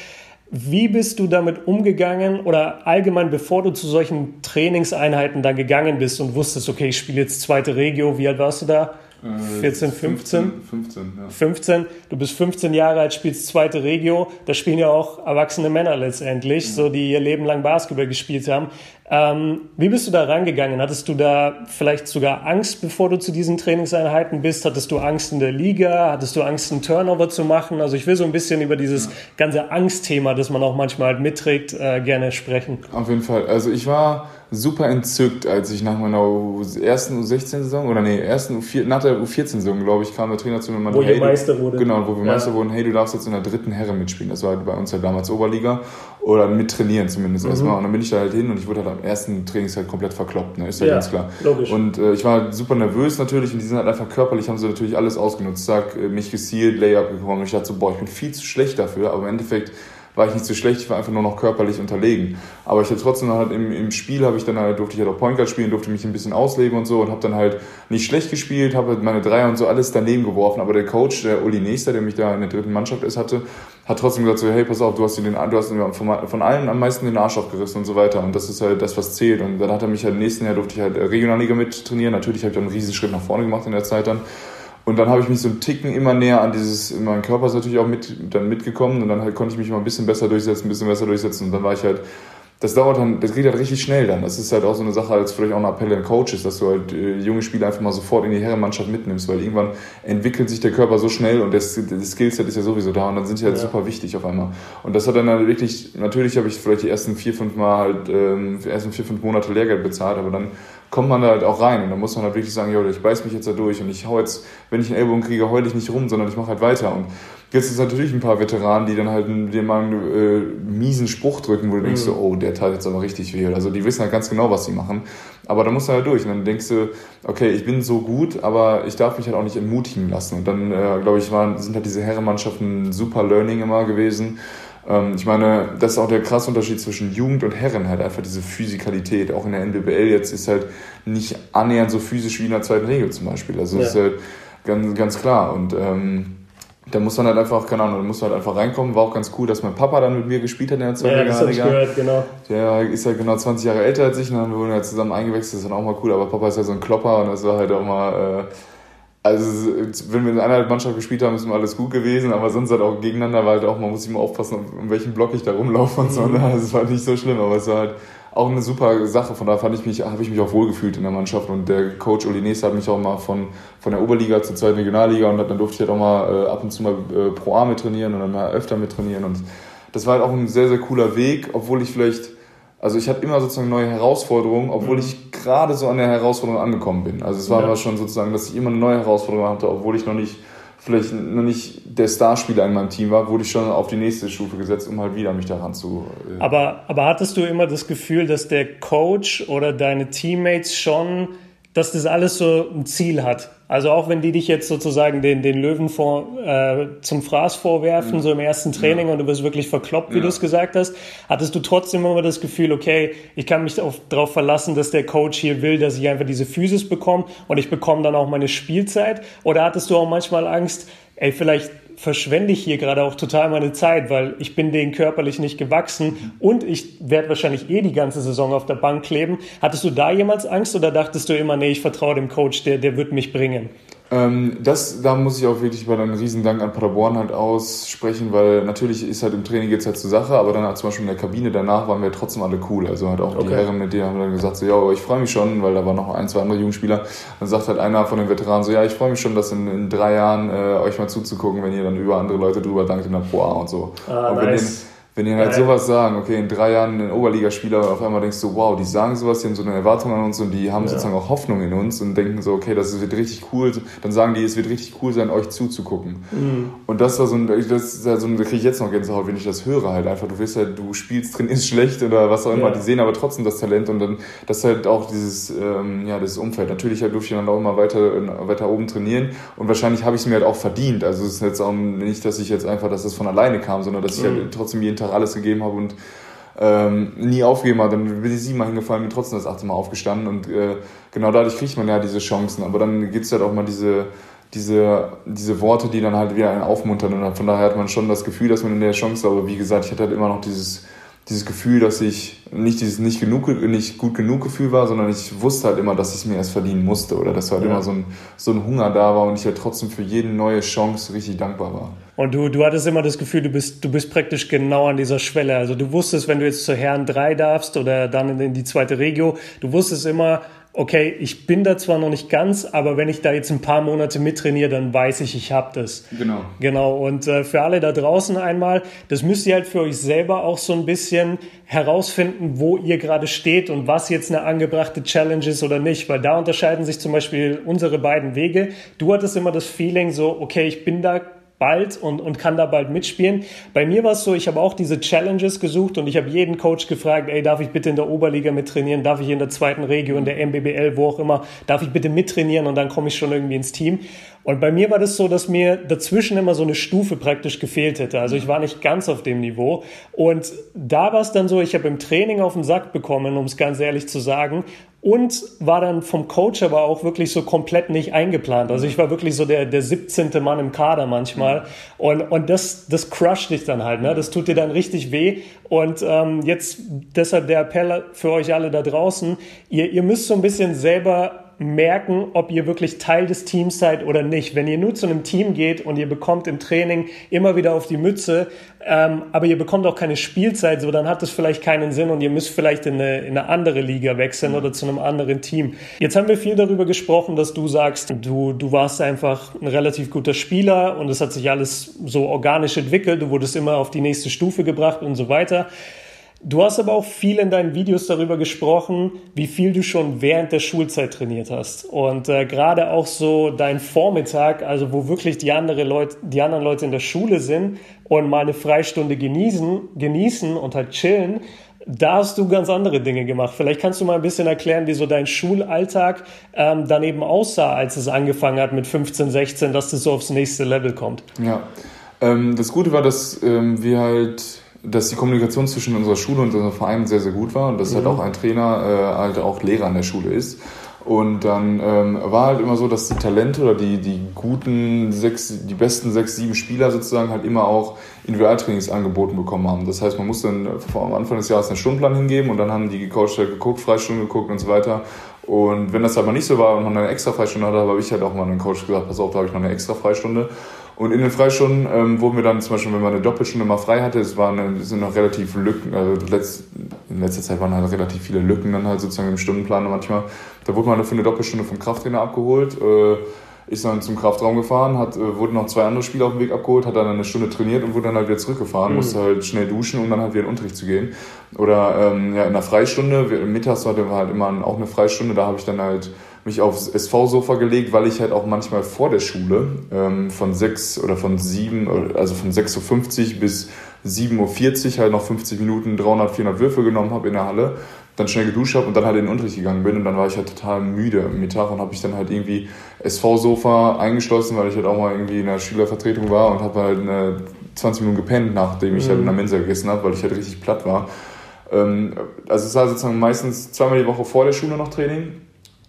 Wie bist du damit umgegangen oder allgemein, bevor du zu solchen Trainingseinheiten dann gegangen bist und wusstest, okay, ich spiele jetzt zweite Regio, wie alt warst du da? 14, 15? 15, ja. 15. Du bist 15 Jahre alt, spielst zweite Regio. Da spielen ja auch erwachsene Männer letztendlich, ja. so die ihr Leben lang Basketball gespielt haben. Ähm, wie bist du da rangegangen? Hattest du da vielleicht sogar Angst, bevor du zu diesen Trainingseinheiten bist? Hattest du Angst in der Liga? Hattest du Angst, einen Turnover zu machen? Also ich will so ein bisschen über dieses ganze Angstthema, das man auch manchmal halt mitträgt, äh, gerne sprechen. Auf jeden Fall. Also ich war super entzückt, als ich nach meiner ersten U16-Saison, oder nee, ersten U4, nach der U14-Saison, glaube ich, kam der Trainer zu mir und meinte, Wo hey, ihr Meister wurde. Genau, wo wir ja. Meister wurden, hey, du darfst jetzt in der dritten Herre mitspielen. Das war bei uns ja damals Oberliga. Oder mit trainieren zumindest mhm. erstmal. Und dann bin ich da halt hin und ich wurde halt am ersten Trainingstag komplett verkloppt, ne? ist ja, ja ganz klar. Logisch. Und äh, ich war super nervös natürlich und die sind halt einfach körperlich, haben sie natürlich alles ausgenutzt. Sag, äh, mich gezielt, Layup gekommen ich dachte so, boah, ich bin viel zu schlecht dafür, aber im Endeffekt war ich nicht so schlecht, ich war einfach nur noch körperlich unterlegen. Aber ich hatte trotzdem halt im, im Spiel habe ich dann halt, durfte ich halt auch Point Guard spielen, durfte mich ein bisschen ausleben und so und habe dann halt nicht schlecht gespielt, habe halt meine Dreier und so alles daneben geworfen. Aber der Coach, der Uli Nächster, der mich da in der dritten Mannschaft ist, hatte, hat trotzdem gesagt so, hey, pass auf, du hast, den, du hast von, von allen am meisten den Arsch aufgerissen und so weiter. Und das ist halt das, was zählt. Und dann hat er mich halt im nächsten Jahr durfte ich halt Regionalliga mit trainieren. Natürlich habe ich dann einen riesen Schritt nach vorne gemacht in der Zeit dann. Und dann habe ich mich so einen Ticken immer näher an dieses, mein Körper ist natürlich auch mit, dann mitgekommen und dann halt konnte ich mich mal ein bisschen besser durchsetzen, ein bisschen besser durchsetzen und dann war ich halt, das dauert dann, das geht halt richtig schnell dann. Das ist halt auch so eine Sache als vielleicht auch ein Appell an Coaches, dass du halt äh, junge Spieler einfach mal sofort in die Herrenmannschaft mitnimmst, weil irgendwann entwickelt sich der Körper so schnell und das, das Skillset ist ja sowieso da und dann sind die halt ja. super wichtig auf einmal. Und das hat dann halt wirklich, natürlich habe ich vielleicht die ersten vier, fünf Mal halt, ähm, die ersten vier, fünf Monate Lehrgeld bezahlt, aber dann kommt man da halt auch rein und dann muss man halt wirklich sagen, jo, ich beiß mich jetzt da durch und ich hau jetzt, wenn ich einen Ellbogen kriege, heule ich nicht rum, sondern ich mache halt weiter und jetzt ist natürlich ein paar Veteranen, die dann halt dir mal einen äh, miesen Spruch drücken, wo du mhm. denkst so, oh, der tat jetzt aber richtig weh. Also die wissen halt ganz genau, was sie machen. Aber da musst du halt durch. Und dann denkst du, okay, ich bin so gut, aber ich darf mich halt auch nicht entmutigen lassen. Und dann, äh, glaube ich, waren, sind halt diese Herrenmannschaften super Learning immer gewesen. Ähm, ich meine, das ist auch der krasse Unterschied zwischen Jugend und Herren, halt einfach diese Physikalität. Auch in der NBBL jetzt ist halt nicht annähernd so physisch wie in der zweiten Regel zum Beispiel. Also ja. ist halt ganz, ganz klar. Und ähm, da muss man halt einfach, keine Ahnung, da muss man halt einfach reinkommen. War auch ganz cool, dass mein Papa dann mit mir gespielt hat in der zweiten ja, das Liga. gehört, genau. Der ist ja genau 20 Jahre älter als ich und dann wurden wir halt zusammen eingewechselt. Das ist dann auch mal cool, aber Papa ist ja so ein Klopper und das war halt auch mal, äh, also wenn wir in einer Mannschaft gespielt haben, ist immer alles gut gewesen, aber sonst halt auch gegeneinander war halt auch, man muss immer aufpassen, um welchen Block ich da rumlaufe und so. Ne? Also es war nicht so schlimm, aber es war halt auch eine super Sache. Von daher fand ich mich, habe ich mich auch wohlgefühlt in der Mannschaft und der Coach Uli hat mich auch mal von, von der Oberliga zur zweiten Regionalliga und dann durfte ich halt auch mal äh, ab und zu mal äh, Pro A mit trainieren und dann mal öfter mit trainieren und das war halt auch ein sehr, sehr cooler Weg, obwohl ich vielleicht also ich hatte immer sozusagen neue Herausforderungen, obwohl mhm. ich gerade so an der Herausforderung angekommen bin. Also es war ja. aber schon sozusagen, dass ich immer eine neue Herausforderung hatte, obwohl ich noch nicht vielleicht noch nicht der Starspieler in meinem Team war, wurde ich schon auf die nächste Stufe gesetzt, um halt wieder mich daran zu. Äh aber, aber hattest du immer das Gefühl, dass der Coach oder deine Teammates schon, dass das alles so ein Ziel hat? Also auch wenn die dich jetzt sozusagen den, den Löwen vor, äh, zum Fraß vorwerfen, mhm. so im ersten Training ja. und du wirst wirklich verkloppt, wie ja. du es gesagt hast, hattest du trotzdem immer das Gefühl, okay, ich kann mich darauf verlassen, dass der Coach hier will, dass ich einfach diese Physis bekomme und ich bekomme dann auch meine Spielzeit? Oder hattest du auch manchmal Angst, ey, vielleicht verschwende ich hier gerade auch total meine Zeit, weil ich bin denen körperlich nicht gewachsen und ich werde wahrscheinlich eh die ganze Saison auf der Bank kleben. Hattest du da jemals Angst oder dachtest du immer, nee, ich vertraue dem Coach, der, der wird mich bringen? Ähm, das, da muss ich auch wirklich mal einen Riesendank an Paderborn halt aussprechen, weil natürlich ist halt im Training jetzt halt zur Sache, aber dann halt zum Beispiel in der Kabine danach waren wir trotzdem alle cool. Also halt auch okay. die Herren mit denen haben dann gesagt so, ja, ich freue mich schon, weil da waren noch ein, zwei andere Jugendspieler. Dann sagt halt einer von den Veteranen so, ja, ich freue mich schon, das in, in drei Jahren äh, euch mal zuzugucken, wenn ihr dann über andere Leute drüber dankt in der Pro A und so. Ah, und nice. Wenn die halt sowas sagen, okay, in drei Jahren ein Oberligaspieler auf einmal denkst du, wow, die sagen sowas, die haben so eine Erwartung an uns und die haben ja. sozusagen auch Hoffnung in uns und denken so, okay, das wird richtig cool, dann sagen die, es wird richtig cool sein, euch zuzugucken. Mhm. Und das war so ein, das ist halt so ein, da kriege ich jetzt noch Gänsehaut, wenn ich das höre halt einfach, du wirst halt, du spielst drin, ist schlecht oder was auch immer, ja. die sehen aber trotzdem das Talent und dann, das ist halt auch dieses, ähm, ja, das Umfeld. Natürlich halt durfte ich dann auch immer weiter, weiter oben trainieren und wahrscheinlich habe ich es mir halt auch verdient. Also es ist jetzt auch nicht, dass ich jetzt einfach, dass das von alleine kam, sondern dass ich mhm. halt trotzdem jeden Tag alles gegeben habe und ähm, nie aufgegeben habe. Dann bin ich siebenmal hingefallen, bin trotzdem das achte Mal aufgestanden und äh, genau dadurch kriegt man ja diese Chancen. Aber dann gibt es halt auch mal diese, diese, diese Worte, die dann halt wieder einen aufmuntern und von daher hat man schon das Gefühl, dass man in der Chance, aber wie gesagt, ich hatte halt immer noch dieses dieses Gefühl, dass ich nicht dieses nicht genug, nicht gut genug Gefühl war, sondern ich wusste halt immer, dass ich es mir erst verdienen musste oder dass halt ja. immer so ein, so ein Hunger da war und ich halt trotzdem für jede neue Chance richtig dankbar war. Und du, du hattest immer das Gefühl, du bist, du bist praktisch genau an dieser Schwelle. Also du wusstest, wenn du jetzt zur Herren 3 darfst oder dann in die zweite Regio, du wusstest immer, okay, ich bin da zwar noch nicht ganz, aber wenn ich da jetzt ein paar Monate mittrainiere, dann weiß ich, ich habe das. Genau. Genau. Und äh, für alle da draußen einmal, das müsst ihr halt für euch selber auch so ein bisschen herausfinden, wo ihr gerade steht und was jetzt eine angebrachte Challenge ist oder nicht, weil da unterscheiden sich zum Beispiel unsere beiden Wege. Du hattest immer das Feeling so, okay, ich bin da bald und, und kann da bald mitspielen. Bei mir war es so, ich habe auch diese Challenges gesucht und ich habe jeden Coach gefragt, ey, darf ich bitte in der Oberliga mittrainieren, darf ich in der zweiten Region, in der MBBL, wo auch immer, darf ich bitte mittrainieren und dann komme ich schon irgendwie ins Team. Und bei mir war das so, dass mir dazwischen immer so eine Stufe praktisch gefehlt hätte. Also ich war nicht ganz auf dem Niveau. Und da war es dann so, ich habe im Training auf den Sack bekommen, um es ganz ehrlich zu sagen und war dann vom Coach aber auch wirklich so komplett nicht eingeplant. Also ich war wirklich so der, der 17. Mann im Kader manchmal und, und das, das crusht dich dann halt, ne? das tut dir dann richtig weh und ähm, jetzt deshalb der Appell für euch alle da draußen, ihr, ihr müsst so ein bisschen selber merken, ob ihr wirklich Teil des Teams seid oder nicht. Wenn ihr nur zu einem Team geht und ihr bekommt im Training immer wieder auf die Mütze, ähm, aber ihr bekommt auch keine Spielzeit, so dann hat das vielleicht keinen Sinn und ihr müsst vielleicht in eine, in eine andere Liga wechseln oder zu einem anderen Team. Jetzt haben wir viel darüber gesprochen, dass du sagst, du, du warst einfach ein relativ guter Spieler und es hat sich alles so organisch entwickelt, du wurdest immer auf die nächste Stufe gebracht und so weiter. Du hast aber auch viel in deinen Videos darüber gesprochen, wie viel du schon während der Schulzeit trainiert hast. Und äh, gerade auch so dein Vormittag, also wo wirklich die, andere Leute, die anderen Leute in der Schule sind und mal eine Freistunde genießen, genießen und halt chillen, da hast du ganz andere Dinge gemacht. Vielleicht kannst du mal ein bisschen erklären, wie so dein Schulalltag ähm, daneben aussah, als es angefangen hat mit 15, 16, dass das so aufs nächste Level kommt. Ja, ähm, das Gute war, dass ähm, wir halt dass die Kommunikation zwischen unserer Schule und unserem Verein sehr, sehr gut war und dass halt mhm. halt auch ein Trainer äh, halt auch Lehrer an der Schule ist. Und dann ähm, war halt immer so, dass die Talente oder die, die guten sechs, die besten sechs, sieben Spieler sozusagen halt immer auch Individualtrainings angeboten bekommen haben. Das heißt, man musste dann am Anfang des Jahres einen Stundenplan hingeben und dann haben die Coach halt geguckt, Freistunde geguckt und so weiter. Und wenn das aber nicht so war und man eine extra Freistunde hatte, habe ich halt auch mal einem Coach gesagt, pass auf, da habe ich noch eine extra Freistunde. Und in den Freistunden ähm, wurden wir dann zum Beispiel, wenn man eine Doppelstunde mal frei hatte, es waren es sind noch relativ Lücken, also letzt, in letzter Zeit waren halt relativ viele Lücken dann halt sozusagen im Stundenplan manchmal. Da wurde man für eine Doppelstunde vom Krafttrainer abgeholt. Äh, ist dann zum Kraftraum gefahren, hat, äh, wurde noch zwei andere Spieler auf dem Weg abgeholt, hat dann eine Stunde trainiert und wurde dann halt wieder zurückgefahren, mhm. musste halt schnell duschen, um dann halt wieder in den Unterricht zu gehen. Oder ähm, ja, in der Freistunde, mittags hatte wir halt immer auch eine Freistunde, da habe ich dann halt mich aufs SV-Sofa gelegt, weil ich halt auch manchmal vor der Schule ähm, von sechs oder von sieben, also von 6.50 Uhr bis 7.40 Uhr halt noch 50 Minuten 300, 400 Würfe genommen habe in der Halle. dann schnell geduscht habe und dann halt in den Unterricht gegangen bin und dann war ich halt total müde am Mittag und habe mich dann halt irgendwie SV-Sofa eingeschlossen, weil ich halt auch mal irgendwie in der Schülervertretung war und habe halt eine 20 Minuten gepennt, nachdem ich mhm. halt in der Mensa gegessen habe, weil ich halt richtig platt war. Ähm, also es war sozusagen meistens zweimal die Woche vor der Schule noch Training,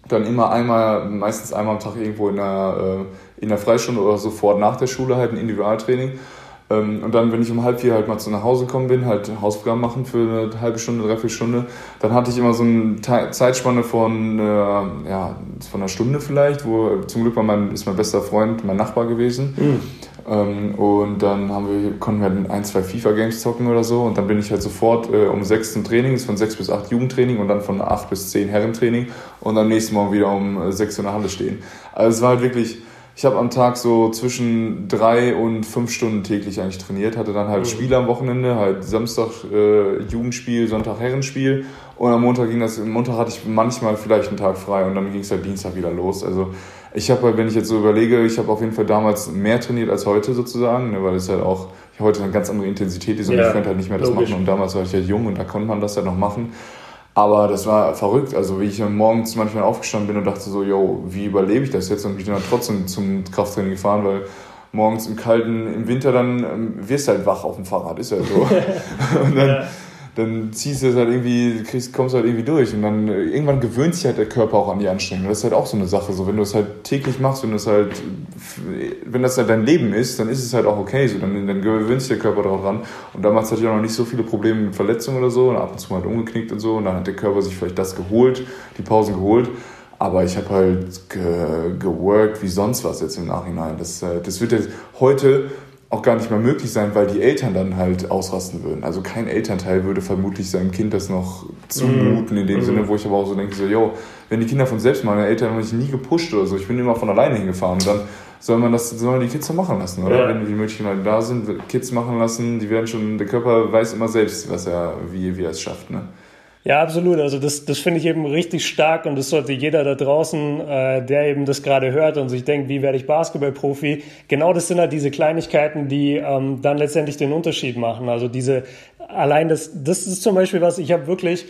dann immer einmal, meistens einmal am Tag irgendwo in der, äh, in der Freistunde oder sofort nach der Schule halt ein Individualtraining. Ähm, und dann, wenn ich um halb vier halt mal zu nach Hause gekommen bin, halt Hausaufgaben machen für eine halbe Stunde, dreiviertel Stunde, dann hatte ich immer so eine Zeitspanne von, äh, ja, von einer Stunde vielleicht, wo zum Glück war mein, ist mein bester Freund mein Nachbar gewesen. Mhm. Ähm, und dann haben wir, konnten wir ein, zwei FIFA-Games zocken oder so. Und dann bin ich halt sofort äh, um sechs zum Training, ist von sechs bis acht Jugendtraining und dann von acht bis zehn Herrentraining und am nächsten Morgen wieder um sechs in der Halle stehen. Also es war halt wirklich ich habe am Tag so zwischen drei und fünf Stunden täglich eigentlich trainiert, hatte dann halt mhm. Spiele am Wochenende, halt Samstag äh, Jugendspiel, Sonntag Herrenspiel und am Montag ging das, am Montag hatte ich manchmal vielleicht einen Tag frei und dann ging es halt Dienstag wieder los. Also ich habe halt, wenn ich jetzt so überlege, ich habe auf jeden Fall damals mehr trainiert als heute sozusagen, ne, weil es halt auch heute eine ganz andere Intensität ist und ja, ich könnte halt nicht mehr das logisch. machen und damals war ich halt jung und da konnte man das halt noch machen. Aber das war verrückt. Also wie ich morgens manchmal aufgestanden bin und dachte so, yo, wie überlebe ich das jetzt? Und bin dann trotzdem zum Krafttraining gefahren, weil morgens im kalten, im Winter dann ähm, wirst du halt wach auf dem Fahrrad, ist ja so. <laughs> und dann, ja dann ziehst du es halt irgendwie, kriegst, kommst du halt irgendwie durch und dann äh, irgendwann gewöhnt sich halt der Körper auch an die Anstrengung. Das ist halt auch so eine Sache. So, wenn du es halt täglich machst, wenn das halt, wenn das halt dein Leben ist, dann ist es halt auch okay. So, dann, dann gewöhnt sich der Körper darauf ran. Und damals hatte ich auch noch nicht so viele Probleme mit Verletzungen oder so. Und ab und zu mal halt umgeknickt und so. Und dann hat der Körper sich vielleicht das geholt, die Pausen geholt. Aber ich habe halt ge geworkt wie sonst was jetzt im Nachhinein. Das, äh, das wird jetzt heute auch gar nicht mehr möglich sein, weil die Eltern dann halt ausrasten würden. Also kein Elternteil würde vermutlich seinem Kind das noch zumuten, in dem mm. Sinne, wo ich aber auch so denke, so, yo, wenn die Kinder von selbst machen, meine Eltern haben mich nie gepusht oder so, ich bin immer von alleine hingefahren dann soll man das, soll man die Kids so machen lassen, oder? Ja. Wenn die Möglichkeiten da sind, Kids machen lassen, die werden schon, der Körper weiß immer selbst, was er, wie, wie er es schafft, ne? Ja, absolut. Also das, das finde ich eben richtig stark und das sollte jeder da draußen, äh, der eben das gerade hört und sich denkt, wie werde ich Basketballprofi, genau das sind halt diese Kleinigkeiten, die ähm, dann letztendlich den Unterschied machen. Also diese, allein das, das ist zum Beispiel was, ich habe wirklich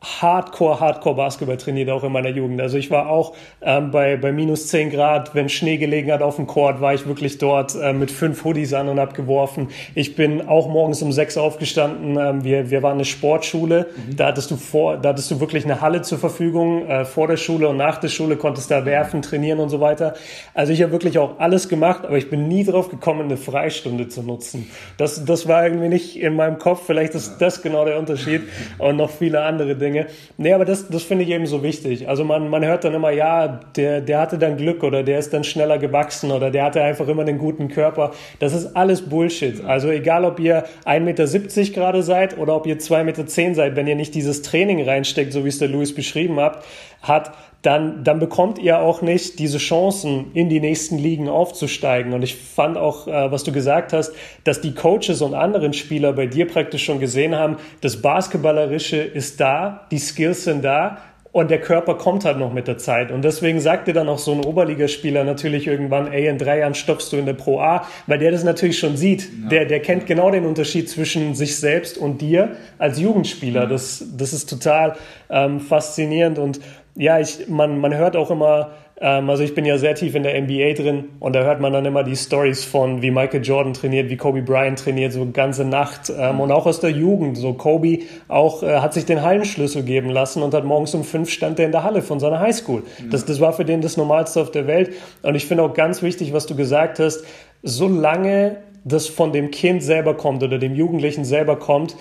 Hardcore, Hardcore Basketball trainiert, auch in meiner Jugend. Also ich war auch ähm, bei, bei minus 10 Grad, wenn Schnee gelegen hat auf dem Court, war ich wirklich dort äh, mit fünf Hoodies an und hab geworfen. Ich bin auch morgens um sechs aufgestanden. Ähm, wir, wir waren eine Sportschule. Mhm. Da hattest du vor, da hattest du wirklich eine Halle zur Verfügung. Äh, vor der Schule und nach der Schule konntest da werfen, trainieren und so weiter. Also ich habe wirklich auch alles gemacht, aber ich bin nie drauf gekommen, eine Freistunde zu nutzen. Das, das war irgendwie nicht in meinem Kopf. Vielleicht ist das genau der Unterschied und noch viele andere Dinge. Dinge. Nee, aber das, das finde ich eben so wichtig. Also man, man hört dann immer, ja, der, der hatte dann Glück oder der ist dann schneller gewachsen oder der hatte einfach immer einen guten Körper. Das ist alles Bullshit. Also egal, ob ihr 1,70 Meter gerade seid oder ob ihr 2,10 Meter seid, wenn ihr nicht dieses Training reinsteckt, so wie es der Louis beschrieben hat, hat dann, dann bekommt ihr auch nicht diese Chancen, in die nächsten Ligen aufzusteigen. Und ich fand auch, äh, was du gesagt hast, dass die Coaches und anderen Spieler bei dir praktisch schon gesehen haben, das Basketballerische ist da, die Skills sind da, und der Körper kommt halt noch mit der Zeit. Und deswegen sagt dir dann auch so ein Oberligaspieler natürlich irgendwann, ey, in drei Jahren stopfst du in der Pro A, weil der das natürlich schon sieht. Ja. Der, der kennt genau den Unterschied zwischen sich selbst und dir als Jugendspieler. Ja. Das, das ist total ähm, faszinierend. Und ja, ich, man, man hört auch immer, ähm, also ich bin ja sehr tief in der NBA drin und da hört man dann immer die Stories von, wie Michael Jordan trainiert, wie Kobe Bryant trainiert, so ganze Nacht ähm, und auch aus der Jugend. So Kobe auch äh, hat sich den Hallenschlüssel geben lassen und hat morgens um fünf stand er in der Halle von seiner Highschool. Das, das war für den das Normalste auf der Welt. Und ich finde auch ganz wichtig, was du gesagt hast, solange das von dem Kind selber kommt oder dem Jugendlichen selber kommt,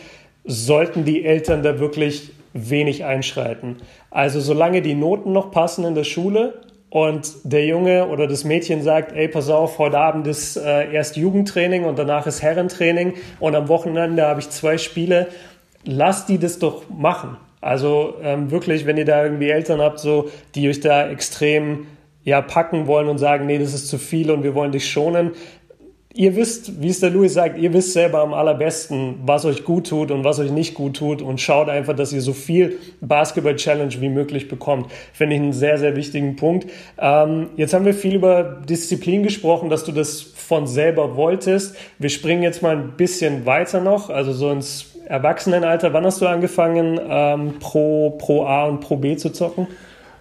sollten die Eltern da wirklich wenig einschreiten. Also solange die Noten noch passen in der Schule und der Junge oder das Mädchen sagt, ey, pass auf, heute Abend ist äh, erst Jugendtraining und danach ist Herrentraining und am Wochenende habe ich zwei Spiele, lass die das doch machen. Also ähm, wirklich, wenn ihr da irgendwie Eltern habt, so, die euch da extrem ja, packen wollen und sagen, nee, das ist zu viel und wir wollen dich schonen, ihr wisst, wie es der Louis sagt, ihr wisst selber am allerbesten, was euch gut tut und was euch nicht gut tut und schaut einfach, dass ihr so viel Basketball-Challenge wie möglich bekommt. Finde ich einen sehr, sehr wichtigen Punkt. Ähm, jetzt haben wir viel über Disziplin gesprochen, dass du das von selber wolltest. Wir springen jetzt mal ein bisschen weiter noch, also so ins Erwachsenenalter, wann hast du angefangen, ähm, Pro, Pro A und Pro B zu zocken?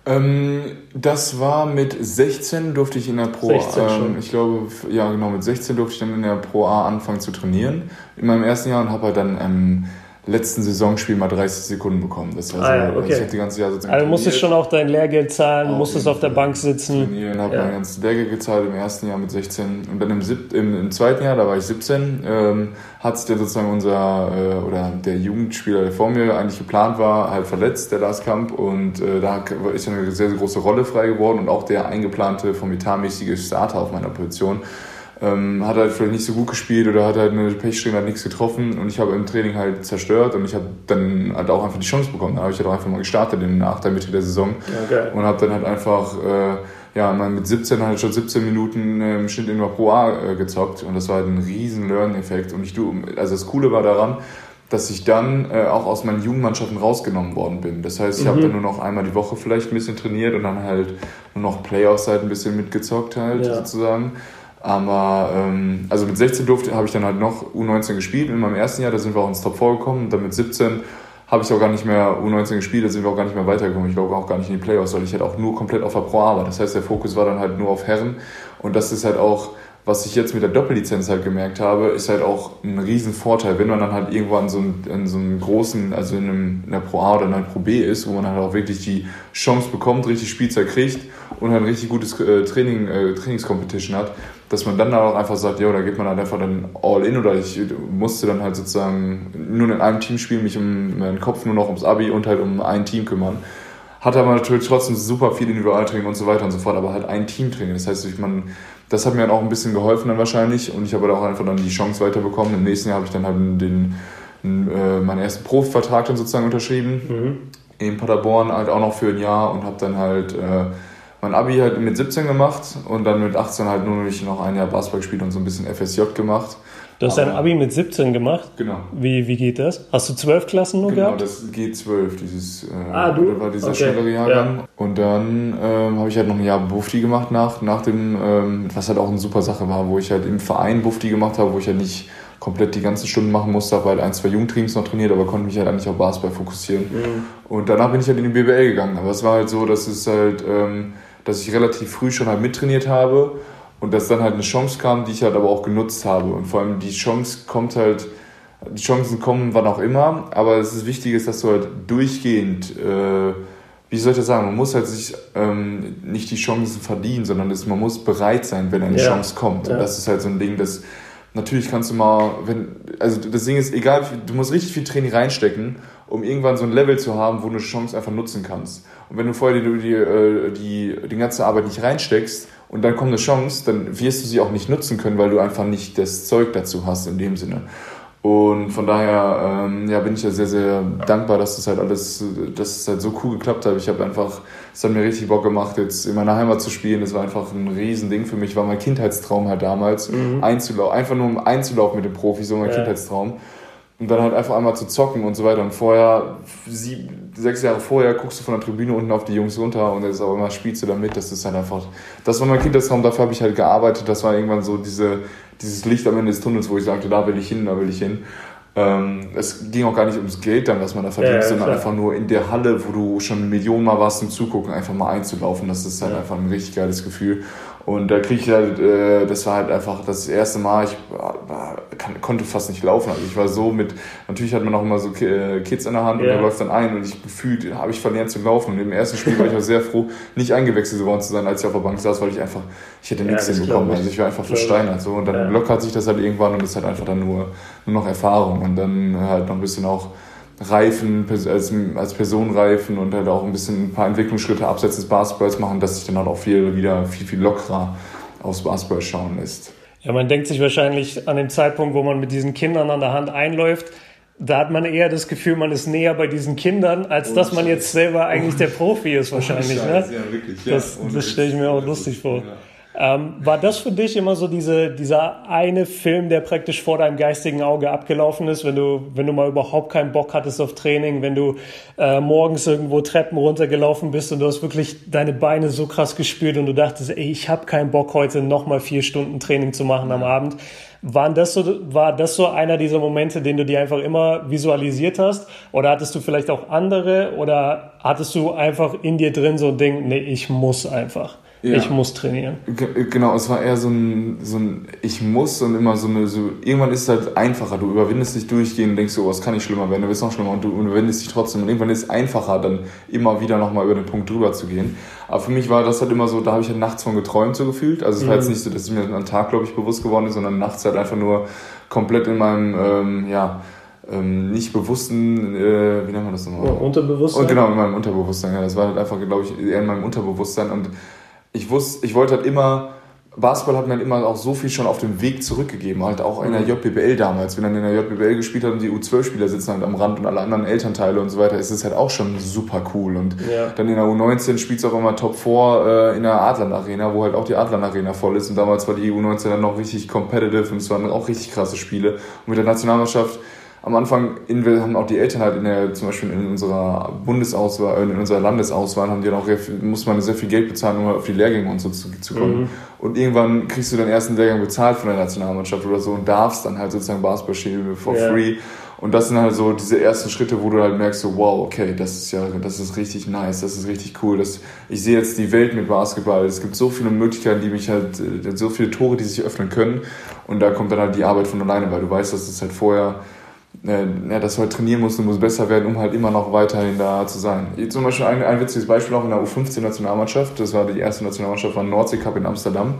Ähm, das war mit 16 durfte ich in der Pro A, ähm, ich glaube, ja genau, mit 16 durfte ich dann in der Pro A anfangen zu trainieren. In meinem ersten Jahr und habe halt dann ähm, letzten Saisonspiel mal 30 Sekunden bekommen. Das heißt, ah, ja, okay. also ich die ganze Jahr sozusagen Also musstest schon auch dein Lehrgeld zahlen, auf musstest auf der Bank sitzen. Trainieren, habe ja. mein ganzes Lehrgeld gezahlt im ersten Jahr mit 16 und dann im, sieb, im, im zweiten Jahr, da war ich 17, ähm, hat sich dann sozusagen unser äh, oder der Jugendspieler, der vor mir eigentlich geplant war, halt verletzt, der Lars Kamp und äh, da ist eine sehr, sehr große Rolle frei geworden und auch der eingeplante vom etatmäßige Starter auf meiner Position ähm, hat halt vielleicht nicht so gut gespielt oder hat halt eine Pechsträhne, hat nichts getroffen und ich habe im Training halt zerstört und ich habe dann halt auch einfach die Chance bekommen. Da habe ich halt auch einfach mal gestartet in der Mitte der Saison okay. und habe dann halt einfach äh, ja, mit 17 halt schon 17 Minuten äh, im Schnitt in der Pro A äh, gezockt und das war halt ein riesen Learn-Effekt und ich du, also das Coole war daran, dass ich dann äh, auch aus meinen Jugendmannschaften rausgenommen worden bin. Das heißt, ich mhm. habe dann nur noch einmal die Woche vielleicht ein bisschen trainiert und dann halt nur noch Playoffs halt ein bisschen mitgezockt halt ja. sozusagen. Aber ähm, also mit 16 durfte habe ich dann halt noch U19 gespielt in meinem ersten Jahr, da sind wir auch ins Top 4 gekommen. Und dann mit 17 habe ich auch gar nicht mehr U19 gespielt, da sind wir auch gar nicht mehr weitergekommen. Ich glaube auch gar nicht in die Playoffs, weil ich halt auch nur komplett auf der Pro A war. Das heißt, der Fokus war dann halt nur auf Herren. Und das ist halt auch, was ich jetzt mit der Doppellizenz halt gemerkt habe, ist halt auch ein riesen Vorteil, wenn man dann halt irgendwann so in, in so einem großen, also in, einem, in der Pro A oder in einer Pro B ist, wo man halt auch wirklich die Chance bekommt, richtig Spielzeit kriegt und halt ein richtig gutes äh, Training, äh, Trainingscompetition hat, dass man dann auch einfach sagt, ja, da geht man halt einfach dann all in oder ich musste dann halt sozusagen nur in einem Team spielen, mich um meinen Kopf nur noch ums Abi und halt um ein Team kümmern. Hatte aber natürlich trotzdem super viel Individualtraining und so weiter und so fort, aber halt ein Teamtraining. Das heißt, ich man, das hat mir dann auch ein bisschen geholfen dann wahrscheinlich und ich habe halt auch einfach dann die Chance weiterbekommen. Im nächsten Jahr habe ich dann halt den, äh, meinen ersten Profivertrag dann sozusagen unterschrieben. Mhm. In Paderborn halt auch noch für ein Jahr und habe dann halt äh, mein Abi halt mit 17 gemacht und dann mit 18 halt nur noch ein Jahr Basketball gespielt und so ein bisschen FSJ gemacht. Du hast dein Abi mit 17 gemacht? Genau. Wie, wie geht das? Hast du zwölf Klassen nur genau, gehabt? Genau, das G12, dieses äh, ah, du? war dieser okay. schnellere Jahrgang. Ja. Und dann ähm, habe ich halt noch ein Jahr Bufti gemacht nach, nach dem, ähm, was halt auch eine super Sache war, wo ich halt im Verein Bufti gemacht habe, wo ich halt nicht komplett die ganzen Stunden machen musste, habe halt ein, zwei Jugendteams noch trainiert, aber konnte mich halt eigentlich auf Basketball fokussieren. Mhm. Und danach bin ich halt in die BBL gegangen. Aber es war halt so, dass es halt... Ähm, dass ich relativ früh schon halt mittrainiert habe und dass dann halt eine Chance kam, die ich halt aber auch genutzt habe. Und vor allem die Chance kommt halt, die Chancen kommen wann auch immer, aber es ist wichtig, dass du halt durchgehend, äh, wie soll ich das sagen, man muss halt sich ähm, nicht die Chancen verdienen, sondern das, man muss bereit sein, wenn eine ja. Chance kommt. Ja. Und das ist halt so ein Ding, das natürlich kannst du mal, wenn, also das Ding ist, egal, du musst richtig viel Training reinstecken, um irgendwann so ein Level zu haben, wo du eine Chance einfach nutzen kannst. Und wenn du vorher die, die, äh, die, die ganze Arbeit nicht reinsteckst und dann kommt eine Chance, dann wirst du sie auch nicht nutzen können, weil du einfach nicht das Zeug dazu hast in dem Sinne. Und von daher ähm, ja, bin ich ja sehr, sehr dankbar, dass das halt alles, dass es halt so cool geklappt hat. Ich habe einfach, es hat mir richtig Bock gemacht, jetzt in meiner Heimat zu spielen. Das war einfach ein Riesending für mich, war mein Kindheitstraum halt damals, mhm. einzulaufen, einfach nur um einzulaufen mit dem Profi, so mein ja. Kindheitstraum und dann halt einfach einmal zu zocken und so weiter. Und vorher, sieben, sechs Jahre vorher, guckst du von der Tribüne unten auf die Jungs runter und jetzt auch immer spielst du damit. Das ist halt einfach, das war mein Kindheitstraum, dafür habe ich halt gearbeitet. Das war irgendwann so diese, dieses Licht am Ende des Tunnels, wo ich sagte, da will ich hin, da will ich hin. Ähm, es ging auch gar nicht ums Geld dann, was man da verdient, ja, ja, sondern einfach nur in der Halle, wo du schon Millionen Mal warst zum Zugucken, einfach mal einzulaufen. Das ist halt ja. einfach ein richtig geiles Gefühl. Und da krieg ich halt, äh, das war halt einfach das erste Mal, ich war, kann, konnte fast nicht laufen. Also ich war so mit, natürlich hat man auch immer so äh, Kids in der Hand yeah. und der läuft dann ein und ich gefühlt habe ich verlernt zu laufen. Und im ersten Spiel war ich auch sehr froh, nicht eingewechselt worden zu sein, als ich auf der Bank saß, weil ich einfach, ich hätte nichts ja, hinbekommen. Also ich war einfach versteinert. So. Und dann ja. lockert sich das halt irgendwann und ist halt einfach dann nur, nur noch Erfahrung. Und dann halt noch ein bisschen auch reifen, als, als Person reifen und halt auch ein bisschen ein paar Entwicklungsschritte abseits des Basketballs machen, dass sich dann halt auch viel wieder viel, viel lockerer aufs Basketball schauen lässt. Ja, man denkt sich wahrscheinlich an dem Zeitpunkt, wo man mit diesen Kindern an der Hand einläuft, da hat man eher das Gefühl, man ist näher bei diesen Kindern, als oh, dass man jetzt selber eigentlich oh, der Profi ist wahrscheinlich. Ne? Ja, wirklich, ja. Das, das stelle ich mir auch lustig vor. Ja. Ähm, war das für dich immer so diese, dieser eine Film, der praktisch vor deinem geistigen Auge abgelaufen ist, wenn du, wenn du mal überhaupt keinen Bock hattest auf Training, wenn du äh, morgens irgendwo Treppen runtergelaufen bist und du hast wirklich deine Beine so krass gespürt und du dachtest, ey, ich habe keinen Bock heute nochmal vier Stunden Training zu machen am Abend. Waren das so, war das so einer dieser Momente, den du dir einfach immer visualisiert hast? Oder hattest du vielleicht auch andere? Oder hattest du einfach in dir drin so ein Ding, nee, ich muss einfach? Ja. Ich muss trainieren. G genau, es war eher so ein, so ein Ich muss und immer so eine, so, irgendwann ist es halt einfacher. Du überwindest dich durchgehend und denkst so, oh, es kann nicht schlimmer werden, du wirst noch schlimmer und du überwindest dich trotzdem. Und irgendwann ist es einfacher, dann immer wieder nochmal über den Punkt drüber zu gehen. Aber für mich war das halt immer so, da habe ich halt nachts von geträumt so gefühlt. Also es mhm. war jetzt nicht so, dass es mir am Tag, glaube ich, bewusst geworden ist, sondern nachts halt einfach nur komplett in meinem, ähm, ja, ähm, nicht bewussten, äh, wie nennt man das nochmal? Oh, Unterbewusstsein? Und genau, in meinem Unterbewusstsein. Ja, das war halt einfach, glaube ich, eher in meinem Unterbewusstsein und ich wusste, ich wollte halt immer, Basketball hat mir halt immer auch so viel schon auf dem Weg zurückgegeben, halt auch in der mhm. JBL damals. Wenn dann in der JBL gespielt hat und die U12-Spieler sitzen halt am Rand und alle anderen Elternteile und so weiter, ist es halt auch schon super cool. Und ja. dann in der U19 spielt es auch immer Top 4 äh, in der Adland Arena, wo halt auch die Adland Arena voll ist. Und damals war die U19 dann noch richtig competitive und es waren auch richtig krasse Spiele. Und mit der Nationalmannschaft am Anfang in, haben auch die Eltern halt in der, zum Beispiel in unserer Bundesauswahl, in unserer Landesauswahl, haben die dann auch, muss man sehr viel Geld bezahlen, um auf die Lehrgänge und so zu, zu kommen. Mhm. Und irgendwann kriegst du deinen ersten Lehrgang bezahlt von der Nationalmannschaft oder so und darfst dann halt sozusagen Basketball spielen for yeah. free. Und das sind halt so diese ersten Schritte, wo du halt merkst, so, wow, okay, das ist ja, das ist richtig nice, das ist richtig cool. Das, ich sehe jetzt die Welt mit Basketball. Es gibt so viele Möglichkeiten, die mich halt, äh, so viele Tore, die sich öffnen können. Und da kommt dann halt die Arbeit von alleine, weil du weißt, dass es halt vorher äh, ja, dass du halt trainieren musst und musst besser werden, um halt immer noch weiterhin da zu sein. Zum Beispiel ein, ein witziges Beispiel auch in der U15-Nationalmannschaft, das war die erste Nationalmannschaft von Nordsee Cup in Amsterdam.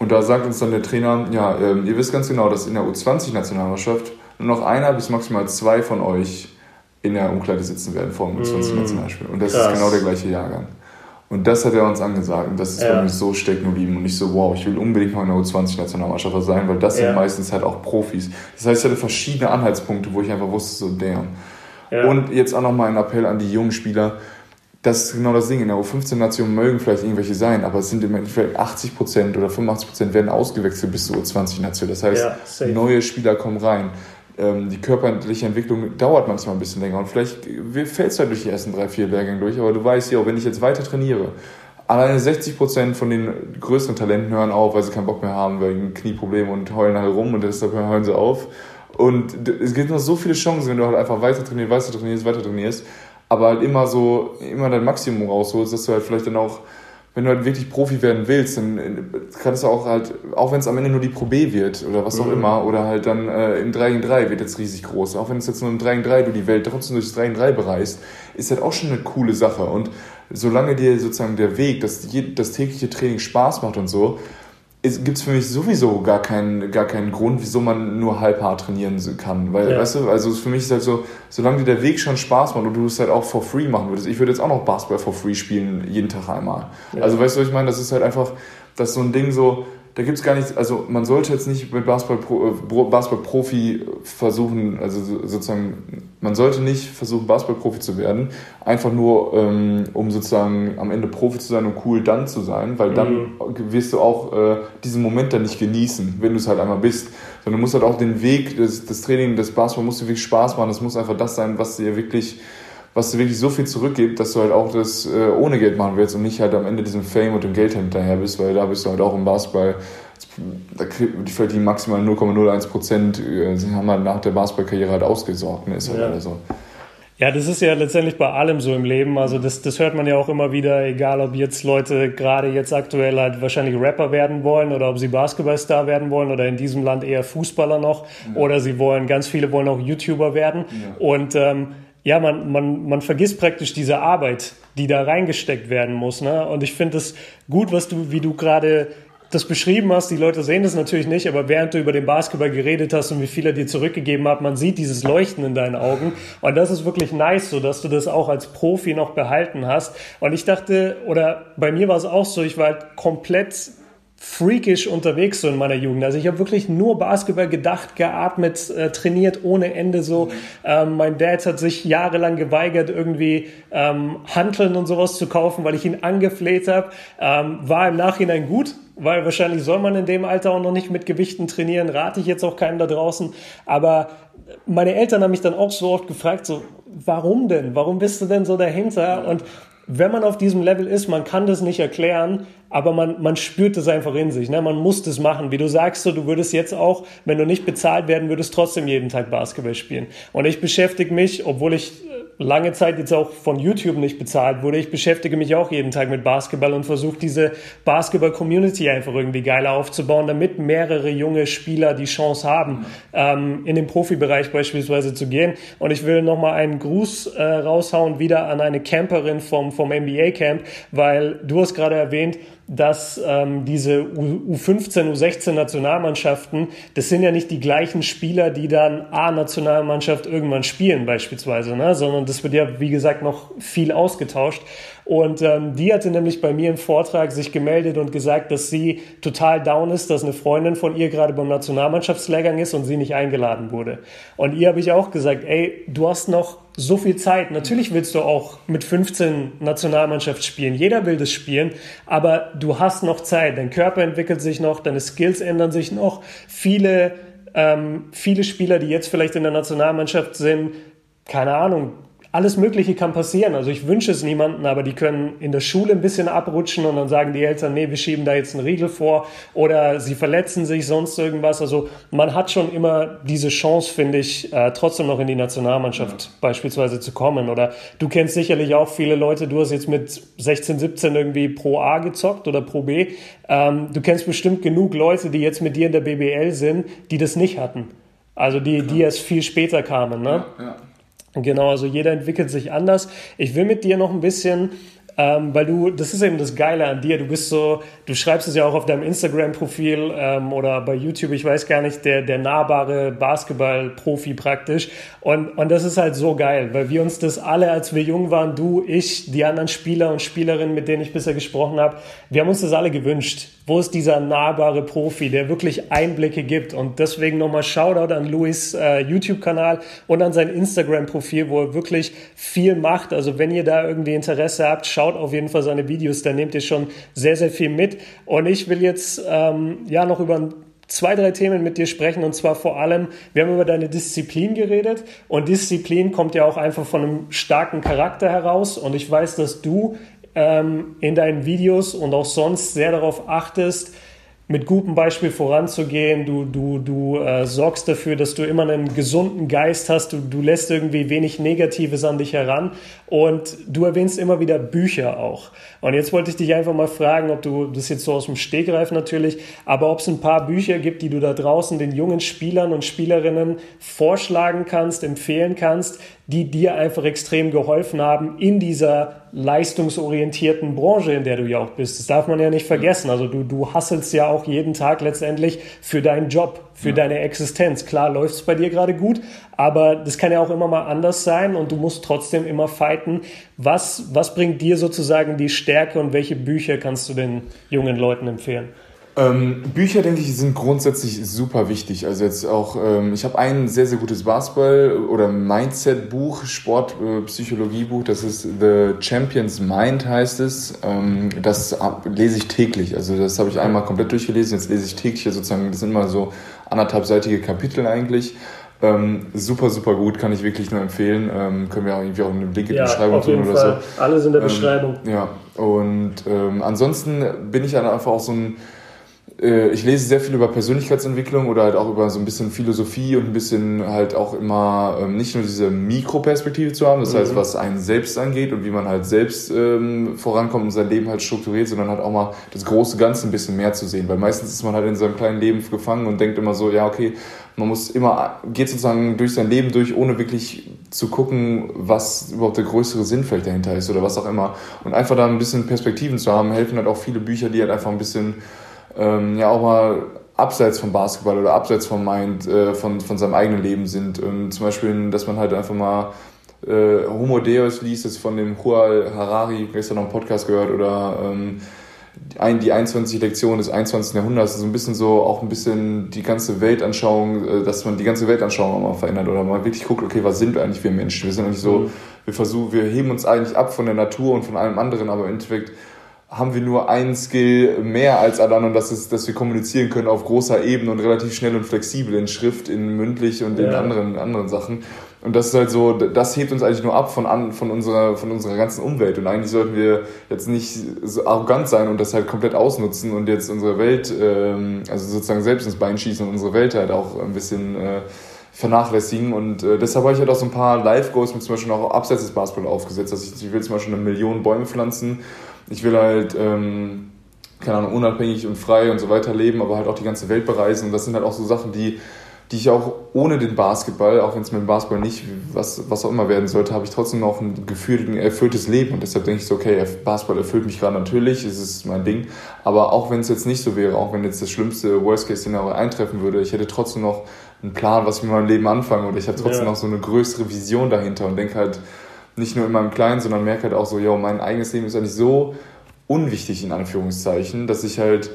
Und da sagt uns dann der Trainer, ja, ähm, ihr wisst ganz genau, dass in der U20-Nationalmannschaft nur noch einer bis maximal zwei von euch in der Umkleide sitzen werden vor dem U20-Nationalspiel. Und das Krass. ist genau der gleiche Jahrgang. Und das hat er uns angesagt und das ist ja. bei mir so stecken geblieben und ich so, wow, ich will unbedingt mal in der U20-Nationalmannschaft sein, weil das ja. sind meistens halt auch Profis. Das heißt, ich hatte verschiedene Anhaltspunkte, wo ich einfach wusste, so, damn. Ja. Und jetzt auch nochmal ein Appell an die jungen Spieler, das ist genau das Ding. In der U15-Nation mögen vielleicht irgendwelche sein, aber es sind im Endeffekt 80% oder 85% werden ausgewechselt bis zur U20-Nation. Das heißt, neue Spieler kommen rein die körperliche Entwicklung dauert manchmal ein bisschen länger und vielleicht fällst du halt durch die ersten drei, vier Lehrgänge durch, aber du weißt ja, wenn ich jetzt weiter trainiere, alleine 60% von den größeren Talenten hören auf, weil sie keinen Bock mehr haben wegen Knieproblemen und heulen halt rum und deshalb hören sie auf. Und es gibt noch so viele Chancen, wenn du halt einfach weiter trainierst, weiter trainierst, weiter trainierst, aber halt immer so, immer dein Maximum rausholst, dass du halt vielleicht dann auch wenn du halt wirklich Profi werden willst, dann äh, kannst du auch halt, auch wenn es am Ende nur die Pro B wird oder was auch mhm. immer, oder halt dann äh, im 3 gegen 3 wird jetzt riesig groß, auch wenn es jetzt nur im 3 gegen 3 du die Welt trotzdem durchs 3 gegen 3 bereist, ist halt auch schon eine coole Sache. Und solange dir sozusagen der Weg, dass das tägliche Training Spaß macht und so, gibt es für mich sowieso gar keinen, gar keinen Grund, wieso man nur halb hart trainieren kann. Weil, ja. weißt du, also für mich ist halt so, solange dir der Weg schon Spaß macht und du es halt auch for free machen würdest. Ich würde jetzt auch noch Basketball for free spielen, jeden Tag einmal. Ja. Also weißt du, was ich meine? Das ist halt einfach, das ist so ein Ding so, da gibt es gar nichts, also man sollte jetzt nicht mit Basketball-Profi Basketball versuchen, also sozusagen, man sollte nicht versuchen, Basketball-Profi zu werden, einfach nur, ähm, um sozusagen am Ende Profi zu sein und cool dann zu sein, weil dann mhm. wirst du auch äh, diesen Moment dann nicht genießen, wenn du es halt einmal bist. Sondern du musst halt auch den Weg, das, das Training, das Basketball muss dir wirklich Spaß machen, das muss einfach das sein, was dir wirklich was dir wirklich so viel zurückgibt, dass du halt auch das äh, ohne Geld machen willst und nicht halt am Ende diesem Fame und dem Geld hinterher bist, weil da bist du halt auch im Basketball, da die verdienen maximal 0,01 Prozent, äh, haben halt nach der Basketballkarriere halt ausgesorgt, ne, ist halt ja. so. Ja, das ist ja letztendlich bei allem so im Leben. Also das, das hört man ja auch immer wieder, egal ob jetzt Leute gerade jetzt aktuell halt wahrscheinlich Rapper werden wollen oder ob sie Basketballstar werden wollen oder in diesem Land eher Fußballer noch ja. oder sie wollen, ganz viele wollen auch YouTuber werden. Ja. Und ähm, ja, man, man, man vergisst praktisch diese Arbeit, die da reingesteckt werden muss. Ne? Und ich finde es gut, was du, wie du gerade das beschrieben hast. Die Leute sehen das natürlich nicht, aber während du über den Basketball geredet hast und wie viel er dir zurückgegeben hat, man sieht dieses Leuchten in deinen Augen. Und das ist wirklich nice, so dass du das auch als Profi noch behalten hast. Und ich dachte, oder bei mir war es auch so, ich war halt komplett freakish unterwegs so in meiner Jugend. Also ich habe wirklich nur Basketball gedacht, geatmet, äh, trainiert ohne Ende so. Mhm. Ähm, mein Dad hat sich jahrelang geweigert, irgendwie ähm, Hanteln und sowas zu kaufen, weil ich ihn angefleht habe. Ähm, war im Nachhinein gut, weil wahrscheinlich soll man in dem Alter auch noch nicht mit Gewichten trainieren, rate ich jetzt auch keinem da draußen. Aber meine Eltern haben mich dann auch so oft gefragt, so, warum denn? Warum bist du denn so dahinter? Und wenn man auf diesem Level ist, man kann das nicht erklären, aber man, man spürt es einfach in sich. Ne? Man muss das machen. Wie du sagst, so, du würdest jetzt auch, wenn du nicht bezahlt werden würdest, trotzdem jeden Tag Basketball spielen. Und ich beschäftige mich, obwohl ich lange Zeit jetzt auch von YouTube nicht bezahlt wurde. Ich beschäftige mich auch jeden Tag mit Basketball und versuche diese Basketball-Community einfach irgendwie geiler aufzubauen, damit mehrere junge Spieler die Chance haben, ähm, in den Profibereich beispielsweise zu gehen. Und ich will nochmal einen Gruß äh, raushauen wieder an eine Camperin vom, vom NBA-Camp, weil du hast gerade erwähnt, dass ähm, diese U15, U16 Nationalmannschaften, das sind ja nicht die gleichen Spieler, die dann A-Nationalmannschaft irgendwann spielen beispielsweise, ne? sondern das wird ja, wie gesagt, noch viel ausgetauscht. Und ähm, die hatte nämlich bei mir im Vortrag sich gemeldet und gesagt, dass sie total down ist, dass eine Freundin von ihr gerade beim Nationalmannschaftslehrgang ist und sie nicht eingeladen wurde. Und ihr habe ich auch gesagt, ey, du hast noch so viel Zeit. Natürlich willst du auch mit 15 Nationalmannschaft spielen. Jeder will das spielen, aber du hast noch Zeit. Dein Körper entwickelt sich noch, deine Skills ändern sich noch. Viele, ähm, viele Spieler, die jetzt vielleicht in der Nationalmannschaft sind, keine Ahnung, alles Mögliche kann passieren. Also ich wünsche es niemanden, aber die können in der Schule ein bisschen abrutschen und dann sagen die Eltern, nee, wir schieben da jetzt einen Riegel vor oder sie verletzen sich, sonst irgendwas. Also man hat schon immer diese Chance, finde ich, äh, trotzdem noch in die Nationalmannschaft ja. beispielsweise zu kommen. Oder du kennst sicherlich auch viele Leute, du hast jetzt mit 16, 17 irgendwie Pro A gezockt oder Pro B. Ähm, du kennst bestimmt genug Leute, die jetzt mit dir in der BBL sind, die das nicht hatten. Also die, die erst viel später kamen. Ne? Ja, ja. Genau, also jeder entwickelt sich anders. Ich will mit dir noch ein bisschen ähm, weil du, das ist eben das Geile an dir. Du bist so, du schreibst es ja auch auf deinem Instagram-Profil ähm, oder bei YouTube, ich weiß gar nicht, der, der nahbare Basketball-Profi praktisch. Und, und das ist halt so geil, weil wir uns das alle, als wir jung waren, du, ich, die anderen Spieler und Spielerinnen, mit denen ich bisher gesprochen habe, wir haben uns das alle gewünscht. Wo ist dieser nahbare Profi, der wirklich Einblicke gibt? Und deswegen nochmal Shoutout an Louis äh, YouTube-Kanal und an sein Instagram-Profil, wo er wirklich viel macht. Also wenn ihr da irgendwie Interesse habt, schaut auf jeden Fall seine Videos, da nehmt ihr schon sehr, sehr viel mit. Und ich will jetzt ähm, ja noch über zwei, drei Themen mit dir sprechen und zwar vor allem, wir haben über deine Disziplin geredet und Disziplin kommt ja auch einfach von einem starken Charakter heraus und ich weiß, dass du ähm, in deinen Videos und auch sonst sehr darauf achtest, mit gutem Beispiel voranzugehen. Du, du, du äh, sorgst dafür, dass du immer einen gesunden Geist hast. Du, du lässt irgendwie wenig Negatives an dich heran. Und du erwähnst immer wieder Bücher auch. Und jetzt wollte ich dich einfach mal fragen, ob du, das jetzt so aus dem Stegreif natürlich, aber ob es ein paar Bücher gibt, die du da draußen den jungen Spielern und Spielerinnen vorschlagen kannst, empfehlen kannst, die dir einfach extrem geholfen haben in dieser leistungsorientierten Branche, in der du ja auch bist. Das darf man ja nicht vergessen. Also du, du hasselst ja auch jeden Tag letztendlich für deinen Job, für ja. deine Existenz. Klar läuft es bei dir gerade gut, aber das kann ja auch immer mal anders sein und du musst trotzdem immer fighten. Was, was bringt dir sozusagen die Stärke und welche Bücher kannst du den jungen Leuten empfehlen? Ähm, Bücher, denke ich, sind grundsätzlich super wichtig. Also jetzt auch, ähm, ich habe ein sehr, sehr gutes Basketball- oder Mindset-Buch, Sportpsychologie-Buch, das ist The Champion's Mind heißt es. Ähm, das lese ich täglich. Also das habe ich einmal komplett durchgelesen, jetzt lese ich täglich sozusagen, das sind immer so anderthalbseitige Kapitel eigentlich. Ähm, super, super gut, kann ich wirklich nur empfehlen. Ähm, können wir auch irgendwie auch einen Link in die Beschreibung tun oder Fall. so. Alles in der ähm, Beschreibung. Ja, und ähm, ansonsten bin ich dann einfach auch so ein äh, ich lese sehr viel über Persönlichkeitsentwicklung oder halt auch über so ein bisschen Philosophie und ein bisschen halt auch immer ähm, nicht nur diese Mikroperspektive zu haben, das mhm. heißt, was einen selbst angeht und wie man halt selbst ähm, vorankommt und sein Leben halt strukturiert, sondern halt auch mal das große Ganze ein bisschen mehr zu sehen, weil meistens ist man halt in seinem kleinen Leben gefangen und denkt immer so, ja, okay, man muss immer, geht sozusagen durch sein Leben durch, ohne wirklich zu gucken, was überhaupt der größere Sinn vielleicht dahinter ist oder was auch immer. Und einfach da ein bisschen Perspektiven zu haben, helfen halt auch viele Bücher, die halt einfach ein bisschen ähm, ja auch mal abseits vom Basketball oder abseits vom Mind, äh, von, von seinem eigenen Leben sind. Ähm, zum Beispiel, dass man halt einfach mal äh, Homo Deus liest, das von dem Hual Harari, gestern noch einen Podcast gehört, oder ähm, die 21 Lektion des 21. Jahrhunderts, so ein bisschen so auch ein bisschen die ganze Weltanschauung, äh, dass man die ganze Weltanschauung auch mal verändert oder mal wirklich guckt, okay, was sind eigentlich wir Menschen? Wir sind eigentlich so, mhm. wir versuchen, wir heben uns eigentlich ab von der Natur und von allem anderen, aber im Endeffekt haben wir nur einen Skill mehr als alle anderen, das ist, dass wir kommunizieren können auf großer Ebene und relativ schnell und flexibel in Schrift, in mündlich und in anderen, anderen Sachen. Und das ist halt so, das hebt uns eigentlich nur ab von, an, von, unserer, von unserer ganzen Umwelt. Und eigentlich sollten wir jetzt nicht so arrogant sein und das halt komplett ausnutzen und jetzt unsere Welt, ähm, also sozusagen selbst ins Bein schießen und unsere Welt halt auch ein bisschen äh, vernachlässigen. Und äh, deshalb habe ich halt auch so ein paar Live-Goals mit zum Beispiel auch abseits des Basketball aufgesetzt. Also ich, ich will zum Beispiel eine Million Bäume pflanzen. Ich will halt, ähm, keine Ahnung, unabhängig und frei und so weiter leben, aber halt auch die ganze Welt bereisen. Und das sind halt auch so Sachen, die die ich auch ohne den Basketball, auch wenn es mit dem Basketball nicht was, was auch immer werden sollte, habe ich trotzdem noch ein gefühlt ein erfülltes Leben. Und deshalb denke ich so, okay, Basketball erfüllt mich gerade natürlich, es ist mein Ding. Aber auch wenn es jetzt nicht so wäre, auch wenn jetzt das schlimmste Worst-Case-Szenario eintreffen würde, ich hätte trotzdem noch einen Plan, was ich mit meinem Leben anfange. Und ich habe trotzdem ja. noch so eine größere Vision dahinter und denke halt nicht nur in meinem Kleinen, sondern merke halt auch so, yo, mein eigenes Leben ist eigentlich so unwichtig in Anführungszeichen, dass ich halt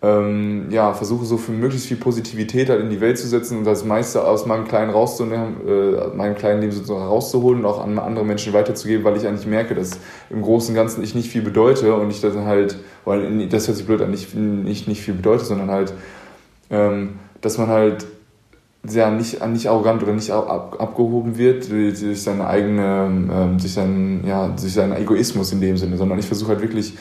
ähm, ja, versuche so für möglichst viel Positivität halt in die Welt zu setzen und das meiste aus meinem Kleinen rauszunehmen, äh, meinem kleinen Leben sozusagen rauszuholen und auch an andere Menschen weiterzugeben, weil ich eigentlich merke, dass im Großen und Ganzen ich nicht viel bedeute und ich dann halt, weil das hört sich blöd an, nicht, nicht, nicht viel bedeute, sondern halt, ähm, dass man halt sehr nicht, nicht arrogant oder nicht ab, abgehoben wird durch seine eigene, ähm, durch seinen, ja, durch seinen Egoismus in dem Sinne, sondern ich versuche halt wirklich,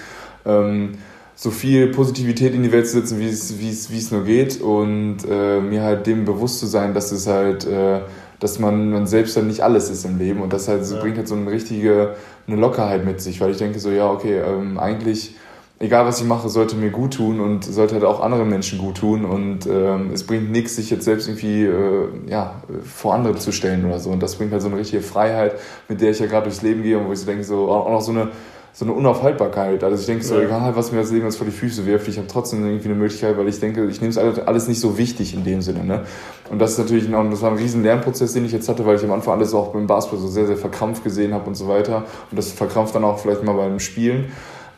ähm, so viel Positivität in die Welt zu setzen, wie es, wie es, wie es nur geht und äh, mir halt dem bewusst zu sein, dass es halt, äh, dass man, man selbst dann nicht alles ist im Leben und das halt so ja. bringt halt so eine richtige, eine Lockerheit mit sich, weil ich denke so, ja, okay, ähm, eigentlich, egal was ich mache, sollte mir gut tun und sollte halt auch anderen Menschen gut tun und ähm, es bringt nichts, sich jetzt selbst irgendwie, äh, ja, vor andere zu stellen oder so und das bringt halt so eine richtige Freiheit, mit der ich ja gerade durchs Leben gehe und wo ich so denke, so, auch noch so eine, so eine Unaufhaltbarkeit. Also ich denke so, ja. egal was mir das Leben jetzt vor die Füße wirft, ich habe trotzdem irgendwie eine Möglichkeit, weil ich denke, ich nehme es alles nicht so wichtig in dem Sinne. Ne? Und das ist natürlich noch, das war ein riesen Lernprozess, den ich jetzt hatte, weil ich am Anfang alles auch beim Basketball so sehr, sehr verkrampft gesehen habe und so weiter. Und das verkrampft dann auch vielleicht mal beim Spielen.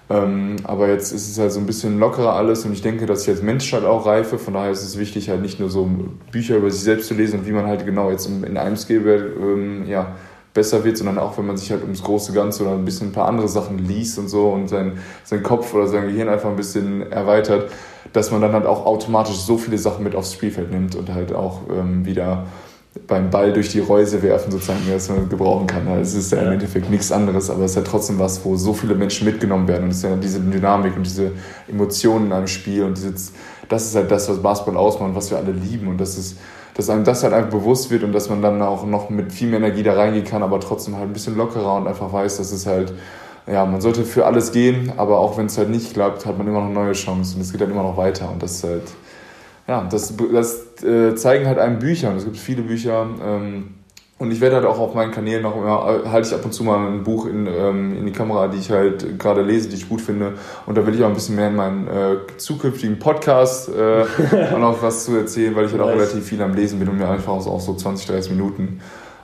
Ähm, aber jetzt ist es halt so ein bisschen lockerer alles und ich denke, dass ich als Mensch halt auch reife. Von daher ist es wichtig, halt nicht nur so Bücher über sich selbst zu lesen und wie man halt genau jetzt in einem Skill ähm, ja, besser wird, sondern auch wenn man sich halt ums große Ganze oder ein bisschen ein paar andere Sachen liest und so und sein, sein Kopf oder sein Gehirn einfach ein bisschen erweitert, dass man dann halt auch automatisch so viele Sachen mit aufs Spielfeld nimmt und halt auch ähm, wieder beim Ball durch die Reuse werfen sozusagen, was man gebrauchen kann. Es ist ja im Endeffekt nichts anderes, aber es ist ja trotzdem was, wo so viele Menschen mitgenommen werden und es ist ja diese Dynamik und diese Emotionen in einem Spiel und dieses, das ist halt das, was Basketball ausmacht und was wir alle lieben und das ist dass einem das halt einfach bewusst wird und dass man dann auch noch mit viel mehr Energie da reingehen kann, aber trotzdem halt ein bisschen lockerer und einfach weiß, dass es halt, ja, man sollte für alles gehen, aber auch wenn es halt nicht klappt, hat man immer noch neue Chancen und es geht dann immer noch weiter und das ist halt, ja, das, das äh, zeigen halt einem Bücher und es gibt viele Bücher, ähm, und ich werde halt auch auf meinen Kanälen noch immer, halte ich ab und zu mal ein Buch in, ähm, in die Kamera, die ich halt gerade lese, die ich gut finde. Und da will ich auch ein bisschen mehr in meinen äh, zukünftigen Podcast äh, <laughs> noch was zu erzählen, weil ich halt auch relativ viel am Lesen bin und mir einfach auch so 20, 30 Minuten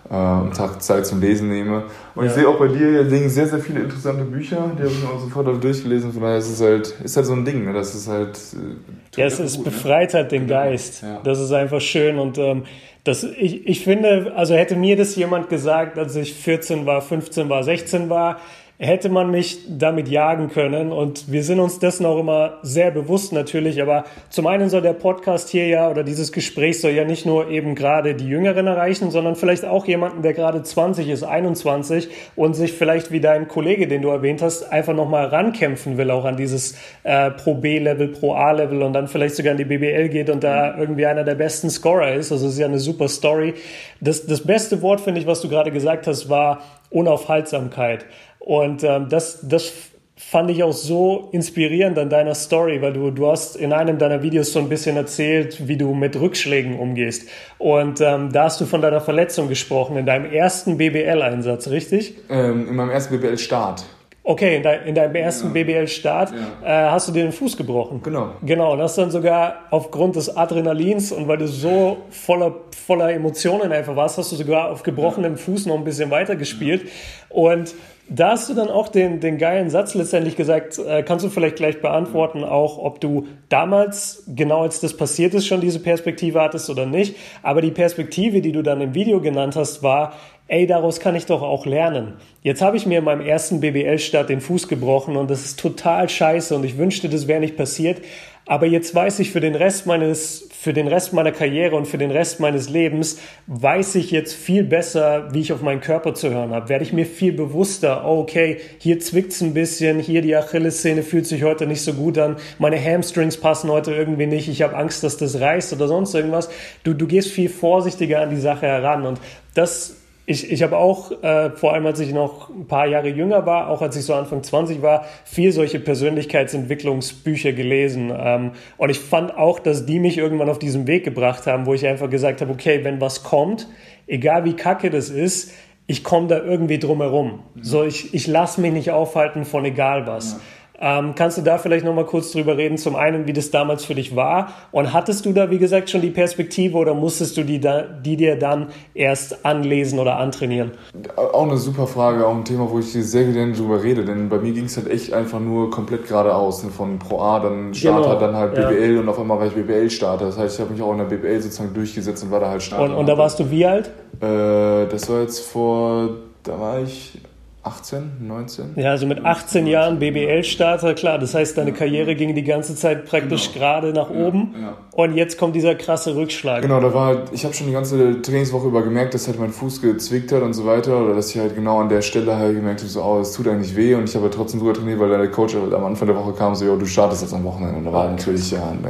äh, am Tag Zeit zum Lesen nehme. Und ja. ich sehe auch bei dir liegen sehr, sehr viele interessante Bücher, die habe ich mir auch sofort alle durchgelesen. Von daher ist es halt, ist halt so ein Ding, ne? das ist halt. Äh, ja, es, es gut, ne? befreit ne? halt den genau. Geist. Ja. Das ist einfach schön und ähm, das, ich, ich finde, also hätte mir das jemand gesagt, als ich 14 war, 15 war, 16 war, hätte man mich damit jagen können. Und wir sind uns dessen auch immer sehr bewusst natürlich. Aber zum einen soll der Podcast hier ja oder dieses Gespräch soll ja nicht nur eben gerade die Jüngeren erreichen, sondern vielleicht auch jemanden, der gerade 20 ist, 21 und sich vielleicht wie dein Kollege, den du erwähnt hast, einfach nochmal rankämpfen will, auch an dieses äh, Pro B-Level, Pro A-Level und dann vielleicht sogar in die BBL geht und da irgendwie einer der besten Scorer ist. Also es ist ja eine super Story. Das, das beste Wort, finde ich, was du gerade gesagt hast, war Unaufhaltsamkeit. Und ähm, das, das fand ich auch so inspirierend an deiner Story, weil du, du hast in einem deiner Videos so ein bisschen erzählt, wie du mit Rückschlägen umgehst. Und ähm, da hast du von deiner Verletzung gesprochen, in deinem ersten BBL-Einsatz, richtig? Ähm, in meinem ersten BBL-Start. Okay, in, de in deinem ersten ja. BBL-Start ja. äh, hast du dir den Fuß gebrochen. Genau. Genau, und hast dann sogar aufgrund des Adrenalins und weil du so voller, voller Emotionen einfach warst, hast du sogar auf gebrochenem ja. Fuß noch ein bisschen weiter gespielt. Und da hast du dann auch den, den geilen Satz letztendlich gesagt, äh, kannst du vielleicht gleich beantworten, auch ob du damals, genau als das passiert ist, schon diese Perspektive hattest oder nicht. Aber die Perspektive, die du dann im Video genannt hast, war, ey, daraus kann ich doch auch lernen. Jetzt habe ich mir in meinem ersten BBL-Start den Fuß gebrochen und das ist total scheiße und ich wünschte, das wäre nicht passiert. Aber jetzt weiß ich für den Rest meines, für den Rest meiner Karriere und für den Rest meines Lebens, weiß ich jetzt viel besser, wie ich auf meinen Körper zu hören habe. Werde ich mir viel bewusster, oh, okay, hier zwickt's ein bisschen, hier die Achillessehne fühlt sich heute nicht so gut an, meine Hamstrings passen heute irgendwie nicht, ich habe Angst, dass das reißt oder sonst irgendwas. Du, du gehst viel vorsichtiger an die Sache heran und das ich, ich habe auch, äh, vor allem als ich noch ein paar Jahre jünger war, auch als ich so Anfang 20 war, viel solche Persönlichkeitsentwicklungsbücher gelesen. Ähm, und ich fand auch, dass die mich irgendwann auf diesen Weg gebracht haben, wo ich einfach gesagt habe, okay, wenn was kommt, egal wie kacke das ist, ich komme da irgendwie drum herum. Mhm. So, ich, ich lasse mich nicht aufhalten von egal was. Ja. Ähm, kannst du da vielleicht noch mal kurz drüber reden? Zum einen, wie das damals für dich war und hattest du da, wie gesagt, schon die Perspektive oder musstest du die, da, die dir dann erst anlesen oder antrainieren? Auch eine super Frage, auch ein Thema, wo ich sehr gerne drüber rede, denn bei mir ging es halt echt einfach nur komplett geradeaus, ne? von Pro A, dann Starter, genau. dann halt BBL ja. und auf einmal war ich BBL-Starter. Das heißt, ich habe mich auch in der BBL sozusagen durchgesetzt und war da halt Starter. Und, und da warst du wie alt? Äh, das war jetzt vor, da war ich 18, 19? Ja, also mit 18 Jahren BBL-Starter, klar. Das heißt, deine Karriere ging die ganze Zeit praktisch genau. gerade nach oben. Ja, ja. Und jetzt kommt dieser krasse Rückschlag. Genau, da war halt, ich habe schon die ganze Trainingswoche über gemerkt, dass halt mein Fuß gezwickt hat und so weiter. Oder dass ich halt genau an der Stelle halt gemerkt habe, so, oh, es tut eigentlich weh. Und ich habe halt trotzdem drüber trainiert, weil der Coach halt am Anfang der Woche kam, so, jo, du startest jetzt am Wochenende. Und da war natürlich, ja, und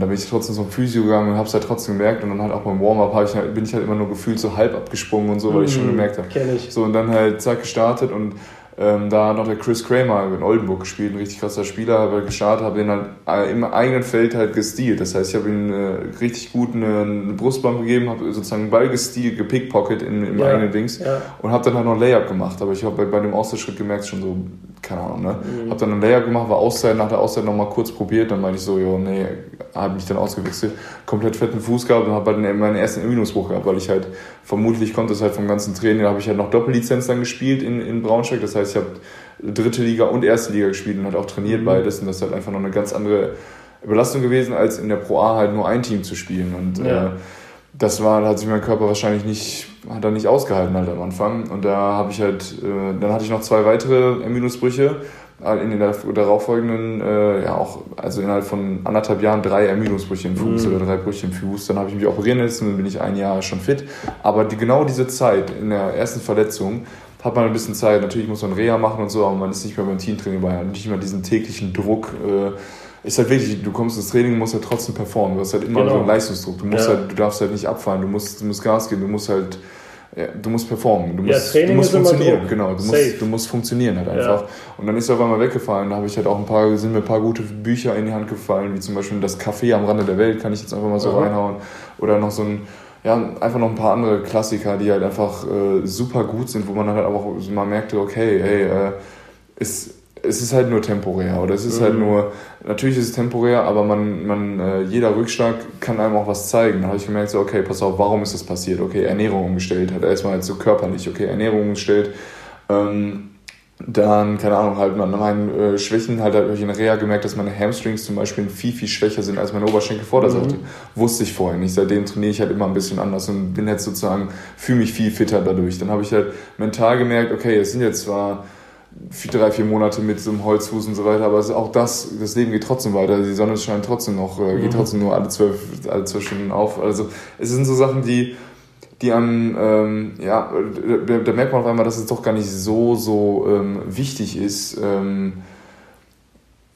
da, bin ich trotzdem zum Physio gegangen und habe es halt trotzdem gemerkt. Und dann halt auch beim Warm-Up ich halt, bin ich halt immer nur gefühlt so halb abgesprungen und so, weil mhm, ich schon mhm, gemerkt habe. Kenn ich. So, und dann halt zack gestartet und ähm, da noch der Chris Kramer in Oldenburg gespielt, ein richtig krasser Spieler, habe gestartet, habe den halt äh, im eigenen Feld halt gestealt. Das heißt, ich habe ihm äh, richtig gut eine, eine Brustbombe gegeben, habe sozusagen einen Ball gestealt, gepickpocket in, im ja, eigenen Dings ja. und habe dann halt noch Layup gemacht. Aber ich habe bei, bei dem Ausschritt gemerkt, schon so, keine Ahnung, ne? Mhm. Habe dann einen Layup gemacht, war Auszeit, nach der Auszeit nochmal kurz probiert, dann meinte ich so, jo, nee, habe mich dann ausgewechselt, komplett fetten Fuß gehabt und habe halt meinen ersten Minusbruch gehabt, weil ich halt vermutlich konnte es halt vom ganzen Training, da habe ich halt noch Doppellizenz dann gespielt in, in Braunschweig, das heißt, ich habe dritte Liga und erste Liga gespielt und halt auch trainiert mhm. beides und das ist halt einfach noch eine ganz andere Belastung gewesen, als in der Pro A halt nur ein Team zu spielen und ja. äh, das war, da hat sich mein Körper wahrscheinlich nicht, hat er nicht ausgehalten halt am Anfang und da habe ich halt, äh, dann hatte ich noch zwei weitere Minusbrüche in den darauffolgenden, äh, ja auch, also innerhalb von anderthalb Jahren drei Ermüdungsbrüche im Fuß mhm. oder drei Brüche im Fuß. Dann habe ich mich operieren lassen, dann bin ich ein Jahr schon fit. Aber die, genau diese Zeit in der ersten Verletzung hat man ein bisschen Zeit. Natürlich muss man Reha machen und so, aber man ist nicht mehr beim Teamtraining, weil man nicht mehr diesen täglichen Druck. Äh, ist halt wirklich, du kommst ins Training, musst halt trotzdem performen. Du hast halt immer genau. so einen Leistungsdruck. Du musst ja. halt, du darfst halt nicht abfallen, du musst, du musst Gas geben, du musst halt ja, du musst performen, du musst, ja, du musst funktionieren, genau, du musst, du musst funktionieren halt einfach. Ja. Und dann ist er auf einmal weggefallen, da habe ich halt auch ein paar, sind mir ein paar gute Bücher in die Hand gefallen, wie zum Beispiel das Café am Rande der Welt, kann ich jetzt einfach mal so mhm. reinhauen. Oder noch so ein, ja, einfach noch ein paar andere Klassiker, die halt einfach äh, super gut sind, wo man halt auch mal merkte, okay, hey, äh, ist es ist halt nur temporär oder es ist halt mhm. halt nur, natürlich ist es temporär, aber man, man, äh, jeder Rückschlag kann einem auch was zeigen. Da habe ich gemerkt, so, okay, pass auf, warum ist das passiert? Okay, Ernährung umgestellt, hat erstmal halt so körperlich, okay, Ernährung umgestellt. Ähm, dann, keine Ahnung, halt an meinen äh, Schwächen halt habe ich in Reha gemerkt, dass meine Hamstrings zum Beispiel viel, viel schwächer sind als meine Oberschenkelvorderseite. Mhm. Wusste ich vorher nicht. Seitdem trainiere ich halt immer ein bisschen anders und bin jetzt sozusagen, fühle mich viel fitter dadurch. Dann habe ich halt mental gemerkt, okay, es sind jetzt zwar drei, vier Monate mit so einem Holzfuß und so weiter, aber auch das, das Leben geht trotzdem weiter. Die Sonne scheint trotzdem noch, äh, geht mhm. trotzdem nur alle zwölf, alle zwölf Stunden auf. Also es sind so Sachen, die, die einem, ähm, ja, da, da, merkt man auf einmal, dass es doch gar nicht so, so ähm, wichtig ist, ähm,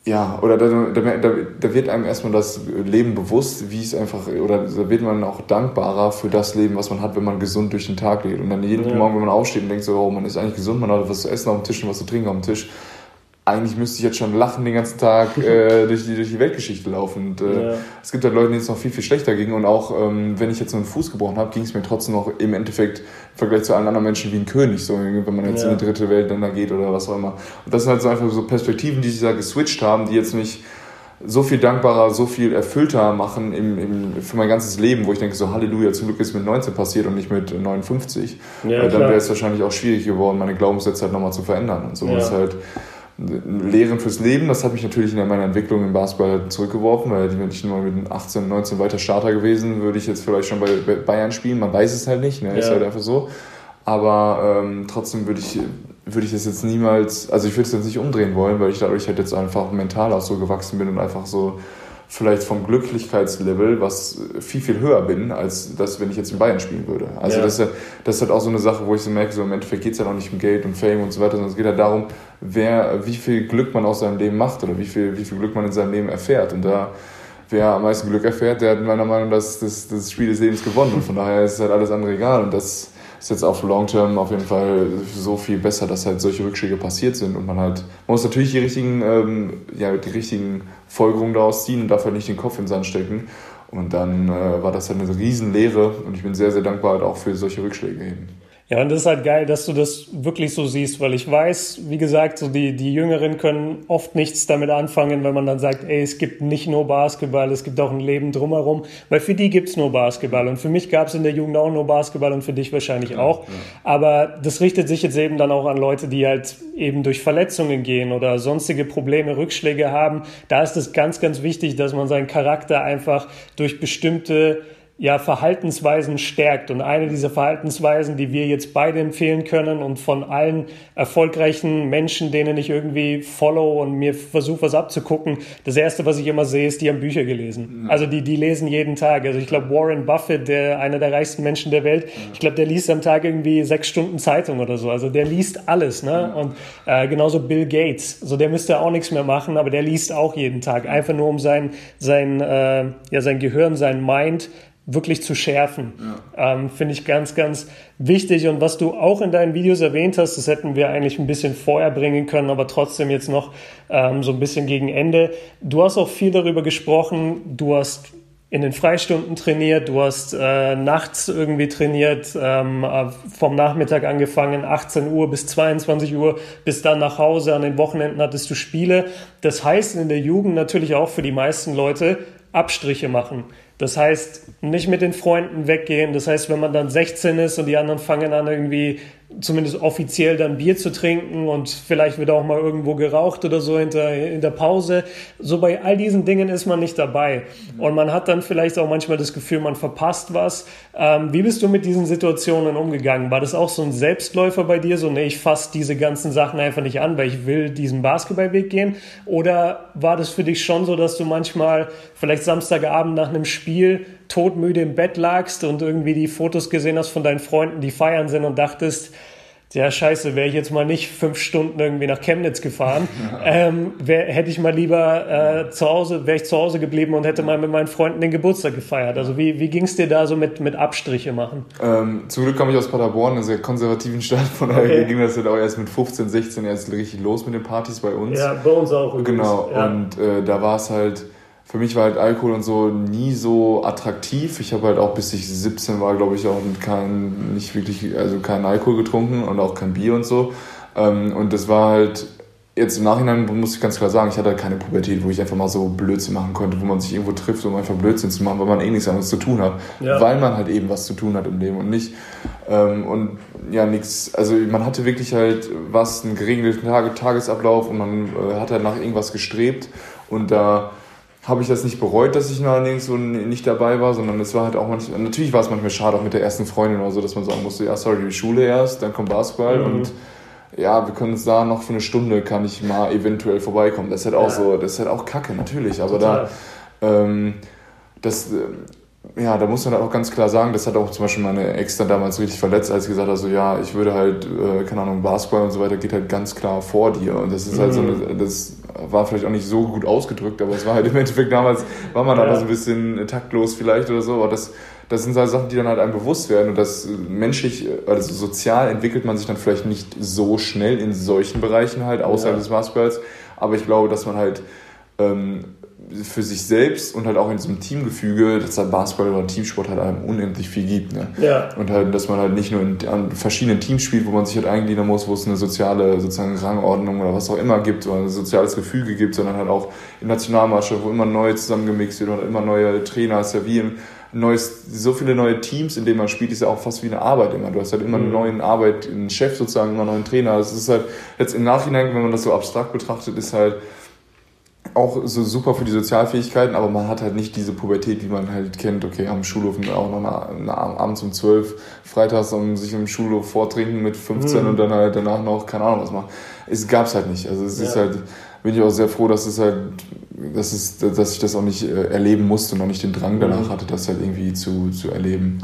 ja, oder da, da, da wird einem erstmal das Leben bewusst, wie es einfach, oder da wird man auch dankbarer für das Leben, was man hat, wenn man gesund durch den Tag lebt. Und dann jeden ja. Morgen, wenn man aufsteht und denkt so, oh, man ist eigentlich gesund, man hat was zu essen auf dem Tisch und was zu trinken auf dem Tisch, eigentlich müsste ich jetzt schon lachen den ganzen Tag <laughs> äh, durch, die, durch die Weltgeschichte laufen. Und, äh, ja. Es gibt halt Leute, denen es noch viel, viel schlechter ging. Und auch ähm, wenn ich jetzt nur einen Fuß gebrochen habe, ging es mir trotzdem noch im Endeffekt im Vergleich zu allen anderen Menschen wie ein König, so wenn man jetzt ja. in die dritte Welt dann da geht oder was auch immer. Und das sind halt so einfach so Perspektiven, die sich da geswitcht haben, die jetzt mich so viel dankbarer, so viel erfüllter machen im, im, für mein ganzes Leben, wo ich denke, so Halleluja, zum Glück ist mit 19 passiert und nicht mit 59. Ja, dann wäre es wahrscheinlich auch schwierig geworden, meine Glaubenssätze halt nochmal zu verändern. Und so ja. ist halt Lehren fürs Leben, das hat mich natürlich in meiner Entwicklung im Basketball zurückgeworfen, weil wenn ich nur mit 18, 19 weiter Starter gewesen, würde ich jetzt vielleicht schon bei Bayern spielen. Man weiß es halt nicht, ne? Ja. ist halt einfach so. Aber ähm, trotzdem würde ich, würde ich das jetzt niemals, also ich würde es jetzt nicht umdrehen wollen, weil ich dadurch halt jetzt einfach mental auch so gewachsen bin und einfach so vielleicht vom Glücklichkeitslevel, was viel, viel höher bin, als das, wenn ich jetzt in Bayern spielen würde. Also ja. das, ist, das ist halt auch so eine Sache, wo ich so merke, so im Endeffekt geht es ja auch nicht um Geld und Fame und so weiter, sondern es geht halt darum, wer, wie viel Glück man aus seinem Leben macht oder wie viel, wie viel Glück man in seinem Leben erfährt. Und da, wer am meisten Glück erfährt, der hat meiner Meinung nach das, das, das Spiel des Lebens gewonnen. Und von daher ist halt alles andere egal. Und das ist jetzt für Long Term auf jeden Fall so viel besser, dass halt solche Rückschläge passiert sind und man halt, man muss natürlich die richtigen, ähm, ja, die richtigen Folgerungen daraus ziehen und darf halt nicht den Kopf in den Sand stecken. Und dann äh, war das halt eine Riesenlehre und ich bin sehr, sehr dankbar halt auch für solche Rückschläge eben. Ja, und das ist halt geil, dass du das wirklich so siehst, weil ich weiß, wie gesagt, so die, die Jüngeren können oft nichts damit anfangen, wenn man dann sagt, ey, es gibt nicht nur Basketball, es gibt auch ein Leben drumherum, weil für die gibt's nur Basketball und für mich gab's in der Jugend auch nur Basketball und für dich wahrscheinlich auch. Ja, ja. Aber das richtet sich jetzt eben dann auch an Leute, die halt eben durch Verletzungen gehen oder sonstige Probleme, Rückschläge haben. Da ist es ganz, ganz wichtig, dass man seinen Charakter einfach durch bestimmte ja, Verhaltensweisen stärkt. Und eine dieser Verhaltensweisen, die wir jetzt beide empfehlen können und von allen erfolgreichen Menschen, denen ich irgendwie follow und mir versuche, was abzugucken, das erste, was ich immer sehe, ist, die haben Bücher gelesen. Also die, die lesen jeden Tag. Also ich glaube, Warren Buffett, der einer der reichsten Menschen der Welt, ich glaube, der liest am Tag irgendwie sechs Stunden Zeitung oder so. Also der liest alles. Ne? Und äh, genauso Bill Gates. So der müsste auch nichts mehr machen, aber der liest auch jeden Tag. Einfach nur um sein, sein, äh, ja, sein Gehirn, sein Mind wirklich zu schärfen. Ja. Ähm, Finde ich ganz, ganz wichtig. Und was du auch in deinen Videos erwähnt hast, das hätten wir eigentlich ein bisschen vorher bringen können, aber trotzdem jetzt noch ähm, so ein bisschen gegen Ende. Du hast auch viel darüber gesprochen. Du hast in den Freistunden trainiert, du hast äh, nachts irgendwie trainiert, ähm, äh, vom Nachmittag angefangen, 18 Uhr bis 22 Uhr, bis dann nach Hause, an den Wochenenden hattest du Spiele. Das heißt in der Jugend natürlich auch für die meisten Leute Abstriche machen. Das heißt, nicht mit den Freunden weggehen. Das heißt, wenn man dann 16 ist und die anderen fangen an irgendwie zumindest offiziell dann Bier zu trinken und vielleicht wird auch mal irgendwo geraucht oder so hinter, in der Pause. So bei all diesen Dingen ist man nicht dabei. Und man hat dann vielleicht auch manchmal das Gefühl, man verpasst was. Ähm, wie bist du mit diesen Situationen umgegangen? War das auch so ein Selbstläufer bei dir? So, nee, ich fasse diese ganzen Sachen einfach nicht an, weil ich will diesen Basketballweg gehen? Oder war das für dich schon so, dass du manchmal vielleicht Samstagabend nach einem Spiel todmüde im Bett lagst und irgendwie die Fotos gesehen hast von deinen Freunden, die feiern sind und dachtest, ja, scheiße, wäre ich jetzt mal nicht fünf Stunden irgendwie nach Chemnitz gefahren, <laughs> ähm, wär, hätte ich mal lieber äh, zu Hause, wäre ich zu Hause geblieben und hätte mal mit meinen Freunden den Geburtstag gefeiert. Also wie, wie ging es dir da so mit, mit Abstriche machen? Ähm, zum Glück komme ich aus Paderborn, einer sehr konservativen Stadt, von daher okay. ging das dann auch erst mit 15, 16 erst richtig los mit den Partys bei uns. Ja, bei uns auch. Übrigens. Genau, ja. und äh, da war es halt für mich war halt Alkohol und so nie so attraktiv. Ich habe halt auch bis ich 17 war, glaube ich, auch kein, nicht wirklich, also keinen Alkohol getrunken und auch kein Bier und so. Ähm, und das war halt, jetzt im Nachhinein muss ich ganz klar sagen, ich hatte halt keine Pubertät, wo ich einfach mal so Blödsinn machen konnte, wo man sich irgendwo trifft, um einfach Blödsinn zu machen, weil man eh nichts anderes zu tun hat. Ja. Weil man halt eben was zu tun hat im Leben und nicht, ähm, und ja, nichts, also man hatte wirklich halt was, einen geregelten Tagesablauf und man äh, hat halt nach irgendwas gestrebt und da, habe ich das nicht bereut, dass ich allerdings so nicht dabei war, sondern es war halt auch manchmal, natürlich war es manchmal schade, auch mit der ersten Freundin oder so, dass man sagen musste, ja, sorry, die Schule erst, dann kommt Basketball mhm. und ja, wir können uns da noch für eine Stunde, kann ich mal eventuell vorbeikommen. Das ist halt auch ja. so, das ist halt auch kacke, natürlich, aber Total. da, ähm, das, ja, da muss man halt auch ganz klar sagen, das hat auch zum Beispiel meine Ex dann damals richtig verletzt, als sie gesagt hat, so ja, ich würde halt, äh, keine Ahnung, Basketball und so weiter geht halt ganz klar vor dir. Und das ist halt mhm. so eine, das war vielleicht auch nicht so gut ausgedrückt, aber es war halt im Endeffekt damals, war man ja. da so ein bisschen taktlos vielleicht oder so, aber das, das sind halt Sachen, die dann halt einem bewusst werden und das menschlich, also sozial entwickelt man sich dann vielleicht nicht so schnell in solchen Bereichen halt, außerhalb ja. des Basketballs, aber ich glaube, dass man halt ähm, für sich selbst und halt auch in diesem Teamgefüge, dass halt Basketball oder Teamsport halt einem unendlich viel gibt. Ne? Ja. Und halt, dass man halt nicht nur in, an verschiedenen Teams spielt, wo man sich halt eingliedern muss, wo es eine soziale sozusagen Rangordnung oder was auch immer gibt oder ein soziales Gefüge gibt, sondern halt auch in Nationalmannschaft, wo immer neu zusammengemixt wird oder immer neue Trainer, ist ja wie im neues, so viele neue Teams, in denen man spielt, ist ja auch fast wie eine Arbeit immer. Du hast halt immer eine mhm. neue Arbeit, einen Chef sozusagen, immer einen neuen Trainer. Das ist halt jetzt im Nachhinein, wenn man das so abstrakt betrachtet, ist halt auch so super für die Sozialfähigkeiten, aber man hat halt nicht diese Pubertät, die man halt kennt. Okay, am Schulhof auch noch eine, eine, abends um 12, freitags um sich im Schulhof vortrinken mit 15 mhm. und dann halt danach noch, keine Ahnung was machen. Es gab's halt nicht. Also es ja. ist halt, bin ich auch sehr froh, dass es halt das ist, dass ich das auch nicht äh, erleben musste und auch nicht den Drang danach mhm. hatte, das halt irgendwie zu, zu erleben.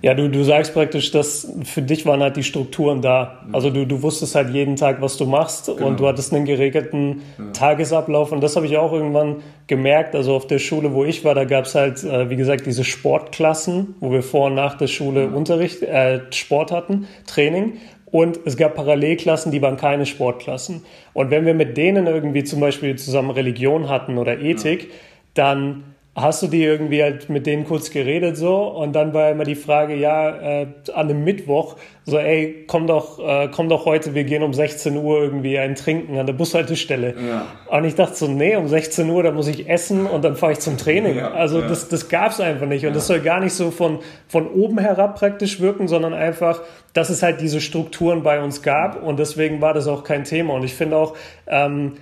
Ja, du, du sagst praktisch, dass für dich waren halt die Strukturen da. Also du, du wusstest halt jeden Tag, was du machst genau. und du hattest einen geregelten ja. Tagesablauf und das habe ich auch irgendwann gemerkt. Also auf der Schule, wo ich war, da gab es halt, äh, wie gesagt, diese Sportklassen, wo wir vor und nach der Schule mhm. Unterricht, äh, Sport hatten, Training. Und es gab Parallelklassen, die waren keine Sportklassen. Und wenn wir mit denen irgendwie zum Beispiel zusammen Religion hatten oder Ethik, ja. dann hast du die irgendwie halt mit denen kurz geredet so und dann war immer die Frage, ja, äh, an einem Mittwoch, so ey, komm doch, äh, komm doch heute, wir gehen um 16 Uhr irgendwie ein Trinken an der Bushaltestelle. Ja. Und ich dachte so, nee, um 16 Uhr, da muss ich essen und dann fahre ich zum Training. Ja, also ja. das, das gab's einfach nicht und das soll gar nicht so von, von oben herab praktisch wirken, sondern einfach, dass es halt diese Strukturen bei uns gab und deswegen war das auch kein Thema und ich finde auch, ähm,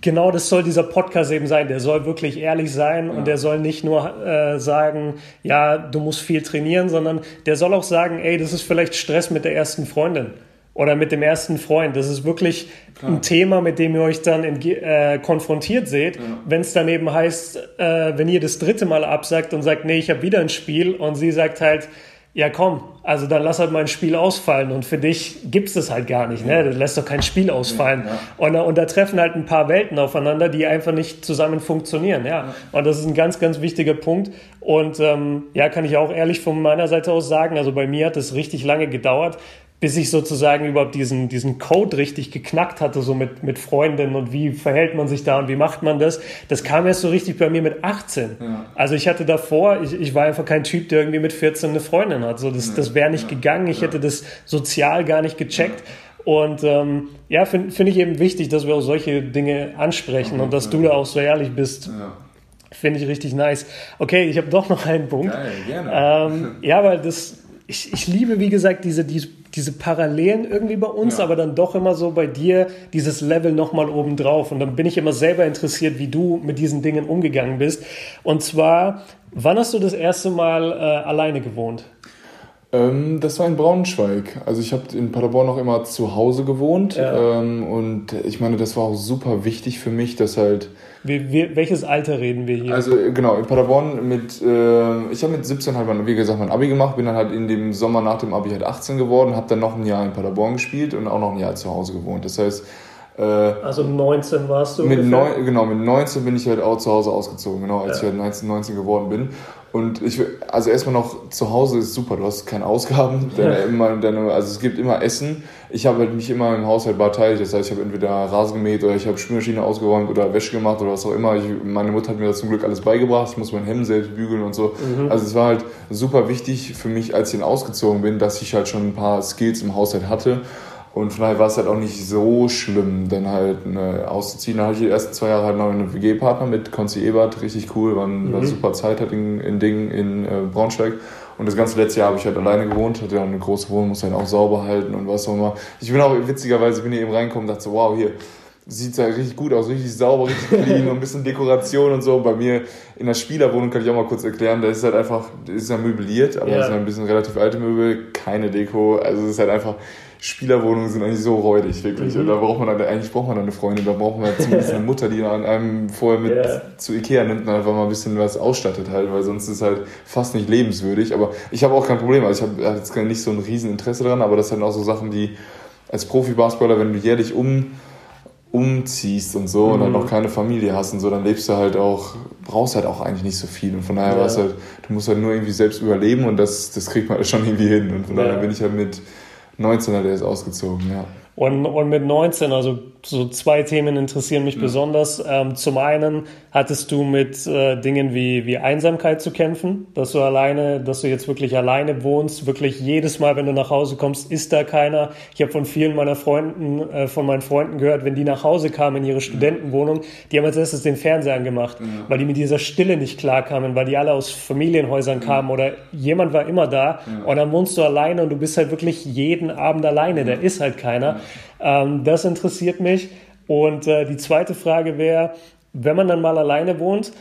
genau das soll dieser Podcast eben sein. Der soll wirklich ehrlich sein ja. und der soll nicht nur äh, sagen, ja, du musst viel trainieren, sondern der soll auch sagen, ey, das ist vielleicht Stress mit der ersten Freundin oder mit dem ersten Freund. Das ist wirklich Klar. ein Thema, mit dem ihr euch dann in, äh, konfrontiert seht. Ja. Wenn es dann eben heißt, äh, wenn ihr das dritte Mal absagt und sagt, nee, ich habe wieder ein Spiel und sie sagt halt, ja komm, also dann lass halt mein Spiel ausfallen und für dich gibt es das halt gar nicht, ne? Du lässt doch kein Spiel ausfallen. Ja. Und, und, da treffen halt ein paar Welten aufeinander, die einfach nicht zusammen funktionieren, ja. ja. Und das ist ein ganz, ganz wichtiger Punkt. Und ähm, ja, kann ich auch ehrlich von meiner Seite aus sagen, also bei mir hat es richtig lange gedauert, bis ich sozusagen überhaupt diesen, diesen Code richtig geknackt hatte, so mit, mit Freundinnen und wie verhält man sich da und wie macht man das. Das kam erst so richtig bei mir mit 18. Ja. Also ich hatte davor, ich, ich war einfach kein Typ, der irgendwie mit 14 eine Freundin hat. So, das, ja. das wäre nicht ja. gegangen. Ich hätte das sozial gar nicht gecheckt. Und ähm, ja, finde find ich eben wichtig, dass wir auch solche Dinge ansprechen und dass du da auch so ehrlich bist. Finde ich richtig nice. Okay, ich habe doch noch einen Punkt. Geil, gerne. Ähm, ja, weil das, ich, ich liebe, wie gesagt, diese, diese diese Parallelen irgendwie bei uns, ja. aber dann doch immer so bei dir dieses Level nochmal oben drauf. Und dann bin ich immer selber interessiert, wie du mit diesen Dingen umgegangen bist. Und zwar, wann hast du das erste Mal äh, alleine gewohnt? Ähm, das war in Braunschweig. Also ich habe in Paderborn noch immer zu Hause gewohnt. Ja. Ähm, und ich meine, das war auch super wichtig für mich, dass halt wie, wie, welches Alter reden wir hier? Also genau, in Paderborn mit, äh, ich habe mit 17 halt, wie gesagt, mein Abi gemacht, bin dann halt in dem Sommer nach dem Abi halt 18 geworden, habe dann noch ein Jahr in Paderborn gespielt und auch noch ein Jahr zu Hause gewohnt. Das heißt, äh, also 19 warst du? Mit neun, genau, mit 19 bin ich halt auch zu Hause ausgezogen, genau, als ja. ich halt 19, 19 geworden bin. Und ich, also erstmal noch zu Hause ist super, du hast keine Ausgaben, deine, immer, deine, also es gibt immer Essen. Ich habe halt mich immer im Haushalt beteiligt, das heißt, ich habe entweder Rasen gemäht oder ich habe Spülmaschine ausgeräumt oder Wäsche gemacht oder was auch immer. Ich, meine Mutter hat mir da zum Glück alles beigebracht, ich muss mein Hemd selbst bügeln und so. Mhm. Also es war halt super wichtig für mich, als ich dann ausgezogen bin, dass ich halt schon ein paar Skills im Haushalt hatte. Und von daher war es halt auch nicht so schlimm, dann halt ne, auszuziehen. Da hatte ich die ersten zwei Jahre halt noch einen WG-Partner mit Konzi Ebert, richtig cool, war, mhm. war super Zeit halt in, in Dingen in äh, Braunschweig. Und das ganze letzte Jahr habe ich halt alleine gewohnt, hatte dann eine große Wohnung, muss halt auch sauber halten und was auch immer. Ich bin auch witzigerweise, bin hier eben reingekommen und dachte so, wow, hier sieht ja richtig gut aus, richtig sauber, richtig clean und ein bisschen Dekoration und so. Bei mir in der Spielerwohnung kann ich auch mal kurz erklären, da ist halt einfach, ist ja möbliert, aber es yeah. sind ein bisschen relativ alte Möbel, keine Deko, also es ist halt einfach Spielerwohnungen sind eigentlich so räudig, wirklich. Mhm. Und da braucht man dann, eigentlich braucht man dann eine Freundin, da braucht man zumindest eine Mutter, die an einem vorher mit yeah. zu Ikea nimmt und einfach mal ein bisschen was ausstattet halt, weil sonst ist es halt fast nicht lebenswürdig. Aber ich habe auch kein Problem, also ich habe jetzt nicht so ein Rieseninteresse dran, aber das sind auch so Sachen, die als Profi-Basketballer, wenn du jährlich um umziehst und so mhm. und dann noch keine Familie hast und so, dann lebst du halt auch, brauchst halt auch eigentlich nicht so viel. Und von daher ja. war es halt, du musst halt nur irgendwie selbst überleben und das, das kriegt man halt schon irgendwie hin. Und von ja. daher bin ich halt mit 19 hat er ist ausgezogen, ja. Und, und mit 19, also so zwei Themen interessieren mich ja. besonders. Ähm, zum einen hattest du mit äh, Dingen wie, wie Einsamkeit zu kämpfen, dass du alleine, dass du jetzt wirklich alleine wohnst, wirklich jedes Mal, wenn du nach Hause kommst, ist da keiner. Ich habe von vielen meiner Freunden, äh, von meinen Freunden gehört, wenn die nach Hause kamen in ihre Studentenwohnung, die haben als erstes den Fernseher angemacht, ja. weil die mit dieser Stille nicht klarkamen, weil die alle aus Familienhäusern kamen oder jemand war immer da und dann wohnst du alleine und du bist halt wirklich jeden Abend alleine, da ist halt keiner. Ähm, das interessiert mich. Und äh, die zweite Frage wäre, wenn man dann mal alleine wohnt,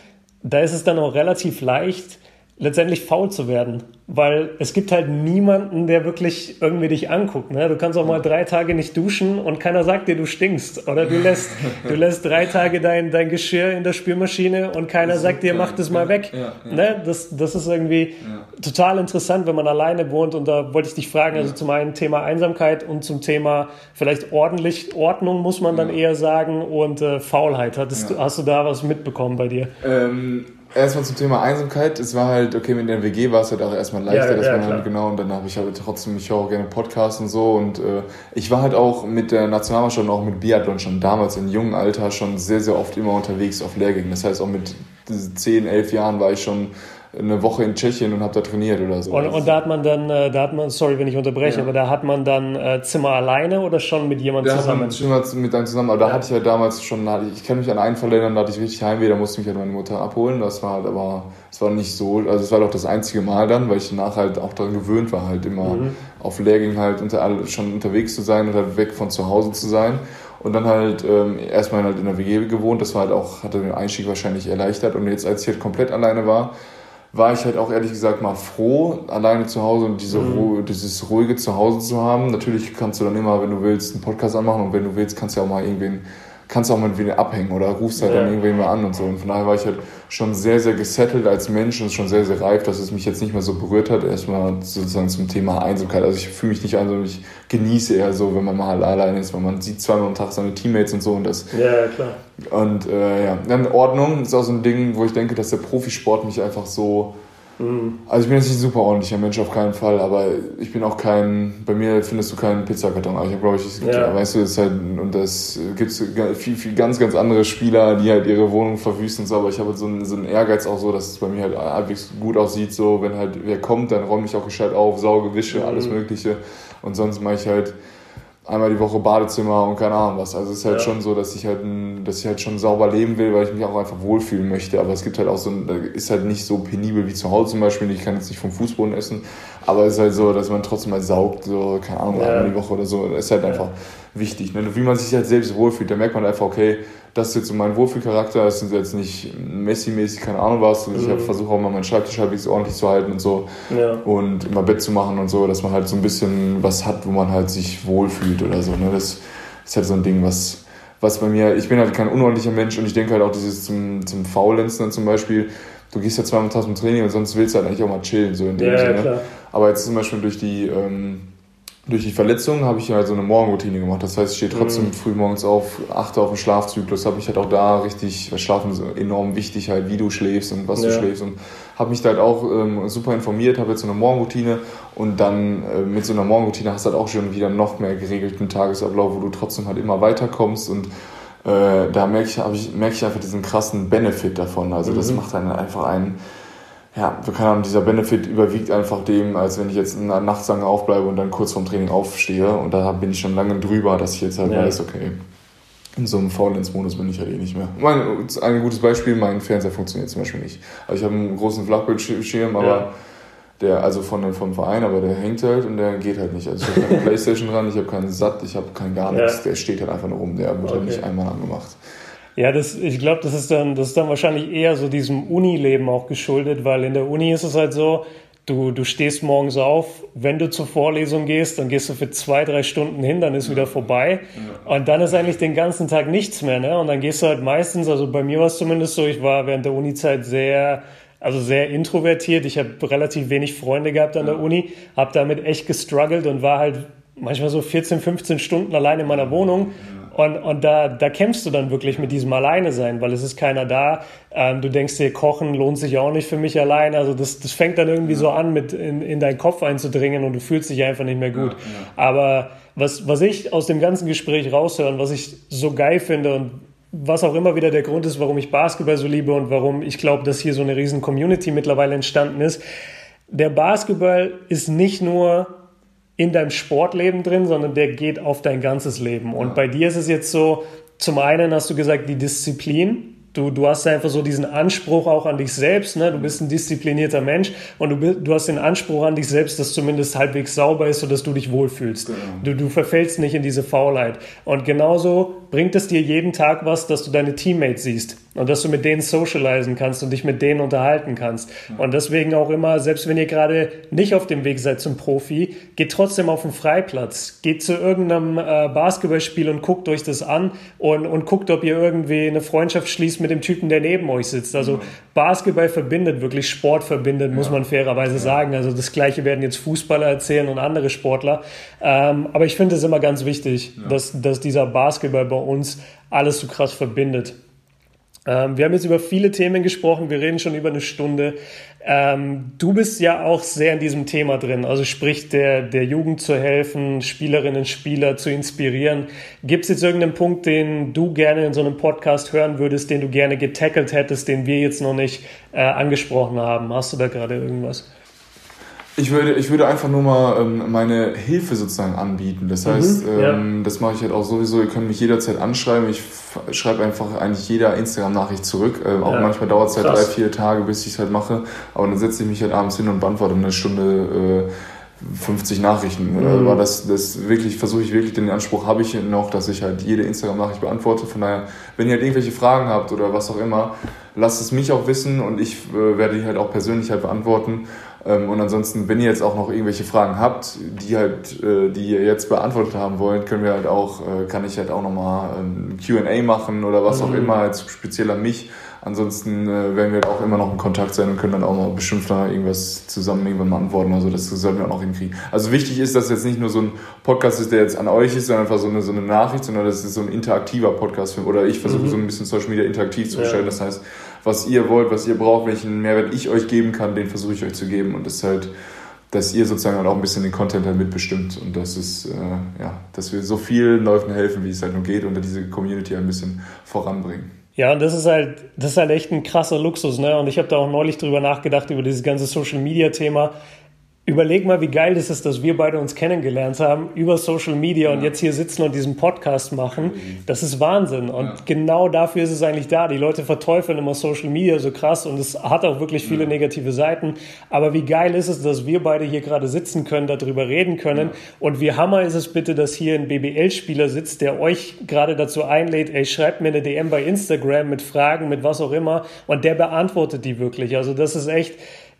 da ist es dann auch relativ leicht, letztendlich faul zu werden weil es gibt halt niemanden, der wirklich irgendwie dich anguckt. Ne? Du kannst auch mal drei Tage nicht duschen und keiner sagt dir, du stinkst. Oder du lässt, du lässt drei Tage dein, dein Geschirr in der Spülmaschine und keiner sagt dir, mach das mal weg. Ja, ja. Ne? Das, das ist irgendwie ja. total interessant, wenn man alleine wohnt. Und da wollte ich dich fragen, also zum einen Thema Einsamkeit und zum Thema vielleicht ordentlich, Ordnung muss man dann eher sagen und äh, Faulheit. Hattest, Hast du da was mitbekommen bei dir? Ähm erstmal zum Thema Einsamkeit. Es war halt, okay, mit der WG war es halt auch erstmal leichter, ja, dass ja, man halt genau, und dann habe ich halt trotzdem, ich höre auch gerne Podcasts und so. Und äh, ich war halt auch mit der Nationalmannschaft und auch mit Biathlon schon damals im jungen Alter schon sehr, sehr oft immer unterwegs auf Lehrgängen. Das heißt, auch mit 10, 11 Jahren war ich schon eine Woche in Tschechien und habe da trainiert oder so. Und, und, da hat man dann, äh, da hat man, sorry, wenn ich unterbreche, ja. aber da hat man dann äh, Zimmer alleine oder schon mit jemandem zusammen? Da Zimmer mit einem zusammen, aber ja. da hatte ich halt damals schon, ich kann mich an einen Fall erinnern, da hatte ich richtig Heimweh, da musste mich halt meine Mutter abholen. Das war halt aber, es war nicht so, also es war doch das einzige Mal dann, weil ich danach halt auch daran gewöhnt war, halt immer mhm. auf Lehrgängen halt unter, schon unterwegs zu sein und halt weg von zu Hause zu sein. Und dann halt ähm, erstmal halt in der WG gewohnt, das war halt auch, hatte den Einstieg wahrscheinlich erleichtert. Und jetzt, als ich halt komplett alleine war, war ich halt auch ehrlich gesagt mal froh, alleine zu Hause und diese mhm. Ruhe, dieses ruhige Zuhause zu haben. Natürlich kannst du dann immer, wenn du willst, einen Podcast anmachen und wenn du willst, kannst du ja auch mal irgendwen kannst auch mal wieder abhängen oder rufst halt ja. dann irgendwen mal an und so. Und von daher war ich halt schon sehr, sehr gesettelt als Mensch und schon sehr, sehr reif, dass es mich jetzt nicht mehr so berührt hat. Erstmal sozusagen zum Thema Einsamkeit. Also ich fühle mich nicht einsam, ich genieße eher so, wenn man mal alleine ist, weil man sieht zweimal am Tag seine Teammates und so und das. Ja, klar. Und äh, ja, dann Ordnung ist auch so ein Ding, wo ich denke, dass der Profisport mich einfach so Mhm. Also ich bin jetzt nicht ein super ordentlicher Mensch, auf keinen Fall, aber ich bin auch kein, bei mir findest du keinen Pizzakarton. Aber ich habe, glaube ich, ja. weißt du, das halt, und das gibt es viel, viel ganz, ganz andere Spieler, die halt ihre Wohnung verwüsten und so, aber ich habe halt so einen, so einen Ehrgeiz auch so, dass es bei mir halt halbwegs gut aussieht, so, wenn halt wer kommt, dann räume ich auch gescheit auf, sauge, wische, mhm. alles mögliche und sonst mache ich halt einmal die Woche Badezimmer und keine Ahnung was. Also es ist halt ja. schon so, dass ich halt, dass ich halt schon sauber leben will, weil ich mich auch einfach wohlfühlen möchte. Aber es gibt halt auch so, ist halt nicht so penibel wie zu Hause zum Beispiel. Ich kann jetzt nicht vom Fußboden essen, aber es ist halt so, dass man trotzdem mal saugt, so keine Ahnung, einmal die Woche oder so. Das ist halt einfach wichtig. Ne? Wie man sich halt selbst wohlfühlt, da merkt man einfach, okay, das ist jetzt so mein Wohlfühlcharakter, das sind jetzt nicht Messi-mäßig, keine Ahnung was. Also mhm. Ich versuche auch mal meinen Schreibtisch halbwegs ordentlich zu halten und so. Ja. Und immer Bett zu machen und so, dass man halt so ein bisschen was hat, wo man halt sich wohlfühlt oder so. Ne? Das ist halt so ein Ding, was, was bei mir, ich bin halt kein unordentlicher Mensch und ich denke halt auch dieses zum, zum Faulenzen zum Beispiel, du gehst ja zweimal Tag zum Training und sonst willst du halt eigentlich auch mal chillen, so in dem ja, Sinne. Ja, Aber jetzt zum Beispiel durch die, ähm, durch die Verletzung habe ich halt so eine Morgenroutine gemacht. Das heißt, ich stehe trotzdem mhm. früh morgens auf, achte auf den Schlafzyklus, habe ich halt auch da richtig, weil Schlafen ist enorm wichtig halt, wie du schläfst und was ja. du schläfst und habe mich da halt auch ähm, super informiert, habe jetzt so eine Morgenroutine und dann äh, mit so einer Morgenroutine hast du halt auch schon wieder noch mehr geregelten Tagesablauf, wo du trotzdem halt immer weiterkommst und äh, da merke ich, ich, merke ich einfach diesen krassen Benefit davon. Also das mhm. macht dann einfach einen ja, so keine Ahnung, dieser Benefit überwiegt einfach dem, als wenn ich jetzt nachts lange aufbleibe und dann kurz vorm Training aufstehe. Und da bin ich schon lange drüber, dass ich jetzt halt ja. weiß, okay, in so einem Faulenz-Modus bin ich halt eh nicht mehr. Mein, ein gutes Beispiel, mein Fernseher funktioniert zum Beispiel nicht. Also ich habe einen großen Flachbildschirm, aber ja. der, also von, vom Verein, aber der hängt halt und der geht halt nicht. Also ich habe keine <laughs> Playstation dran, ich habe keinen Sat, ich habe kein gar nichts, ja. der steht halt einfach nur rum, der wird halt okay. halt nicht einmal angemacht. Ja, das, ich glaube, das ist dann, das ist dann wahrscheinlich eher so diesem Uni-Leben auch geschuldet, weil in der Uni ist es halt so, du, du stehst morgens auf, wenn du zur Vorlesung gehst, dann gehst du für zwei, drei Stunden hin, dann ist wieder vorbei. Und dann ist eigentlich den ganzen Tag nichts mehr, ne? Und dann gehst du halt meistens, also bei mir war es zumindest so, ich war während der Uni-Zeit sehr, also sehr introvertiert. Ich habe relativ wenig Freunde gehabt an der Uni, habe damit echt gestruggelt und war halt manchmal so 14, 15 Stunden allein in meiner Wohnung Und, und da, da kämpfst du dann wirklich mit diesem Alleine sein, weil es ist keiner da. Ähm, du denkst dir, Kochen lohnt sich auch nicht für mich allein. Also das, das fängt dann irgendwie ja. so an, mit in, in deinen Kopf einzudringen und du fühlst dich einfach nicht mehr gut. Ja, ja. Aber was, was ich aus dem ganzen Gespräch raushöre und was ich so geil finde und was auch immer wieder der Grund ist, warum ich Basketball so liebe und warum ich glaube, dass hier so eine riesen Community mittlerweile entstanden ist. Der Basketball ist nicht nur in deinem Sportleben drin, sondern der geht auf dein ganzes Leben. Und bei dir ist es jetzt so, zum einen hast du gesagt, die Disziplin, Du, du hast einfach so diesen Anspruch auch an dich selbst. Ne? Du bist ein disziplinierter Mensch und du, du hast den Anspruch an dich selbst, dass zumindest halbwegs sauber ist, sodass du dich wohlfühlst. Genau. Du, du verfällst nicht in diese Faulheit. Und genauso bringt es dir jeden Tag was, dass du deine Teammates siehst und dass du mit denen socialisen kannst und dich mit denen unterhalten kannst. Und deswegen auch immer, selbst wenn ihr gerade nicht auf dem Weg seid zum Profi, geht trotzdem auf den Freiplatz. Geht zu irgendeinem äh, Basketballspiel und guckt euch das an und, und guckt, ob ihr irgendwie eine Freundschaft schließt mit dem Typen, der neben euch sitzt. Also. Basketball verbindet, wirklich Sport verbindet, muss man fairerweise ja. sagen. Also das Gleiche werden jetzt Fußballer erzählen und andere Sportler. Ähm, aber ich finde es immer ganz wichtig, ja. dass, dass dieser Basketball bei uns alles so krass verbindet. Ähm, wir haben jetzt über viele Themen gesprochen, wir reden schon über eine Stunde. Ähm, du bist ja auch sehr in diesem Thema drin, also sprich der, der Jugend zu helfen, Spielerinnen, Spieler zu inspirieren. Gibt es jetzt irgendeinen Punkt, den du gerne in so einem Podcast hören würdest, den du gerne getackelt hättest, den wir jetzt noch nicht äh, angesprochen haben? Hast du da gerade irgendwas? Ich würde, ich würde einfach nur mal ähm, meine Hilfe sozusagen anbieten. Das mhm, heißt, mhm, ähm, ja. das mache ich halt auch sowieso. Ihr könnt mich jederzeit anschreiben. Ich schreibe einfach eigentlich jeder Instagram-Nachricht zurück. Ähm, auch ja. manchmal dauert es halt drei, vier Tage, bis ich es halt mache. Aber dann setze ich mich halt abends hin und beantworte eine Stunde äh, 50 Nachrichten. Mhm. Aber das, das wirklich, versuche ich wirklich, den Anspruch habe ich noch, dass ich halt jede Instagram-Nachricht beantworte. Von daher, wenn ihr halt irgendwelche Fragen habt oder was auch immer, lasst es mich auch wissen und ich äh, werde die halt auch persönlich halt beantworten. Ähm, und ansonsten, wenn ihr jetzt auch noch irgendwelche Fragen habt, die halt, äh, die ihr jetzt beantwortet haben wollt, können wir halt auch, äh, kann ich halt auch nochmal ein QA machen oder was auch mhm. immer, jetzt speziell an mich. Ansonsten äh, werden wir halt auch immer noch in Kontakt sein und können dann auch noch bestimmt da irgendwas zusammen irgendwann mal antworten. Also das sollten wir auch noch hinkriegen. Also wichtig ist, dass jetzt nicht nur so ein Podcast ist, der jetzt an euch ist, sondern einfach so eine, so eine Nachricht, sondern das ist so ein interaktiver Podcast. Oder ich versuche mhm. so ein bisschen Social Media interaktiv zu gestalten. Ja. Das heißt, was ihr wollt, was ihr braucht, welchen Mehrwert ich euch geben kann, den versuche ich euch zu geben. Und das ist halt, dass ihr sozusagen halt auch ein bisschen den Content halt mitbestimmt und das ist, äh, ja, dass wir so vielen Leuten helfen, wie es halt nur geht und diese Community ein bisschen voranbringen. Ja, und das ist halt, das ist halt echt ein krasser Luxus, ne? Und ich habe da auch neulich drüber nachgedacht, über dieses ganze Social Media Thema überleg mal, wie geil das ist, dass wir beide uns kennengelernt haben über Social Media ja. und jetzt hier sitzen und diesen Podcast machen. Das ist Wahnsinn. Und ja. genau dafür ist es eigentlich da. Die Leute verteufeln immer Social Media so krass und es hat auch wirklich viele ja. negative Seiten. Aber wie geil ist es, dass wir beide hier gerade sitzen können, darüber reden können. Und wie hammer ist es bitte, dass hier ein BBL-Spieler sitzt, der euch gerade dazu einlädt, ey, schreibt mir eine DM bei Instagram mit Fragen, mit was auch immer. Und der beantwortet die wirklich. Also das ist echt,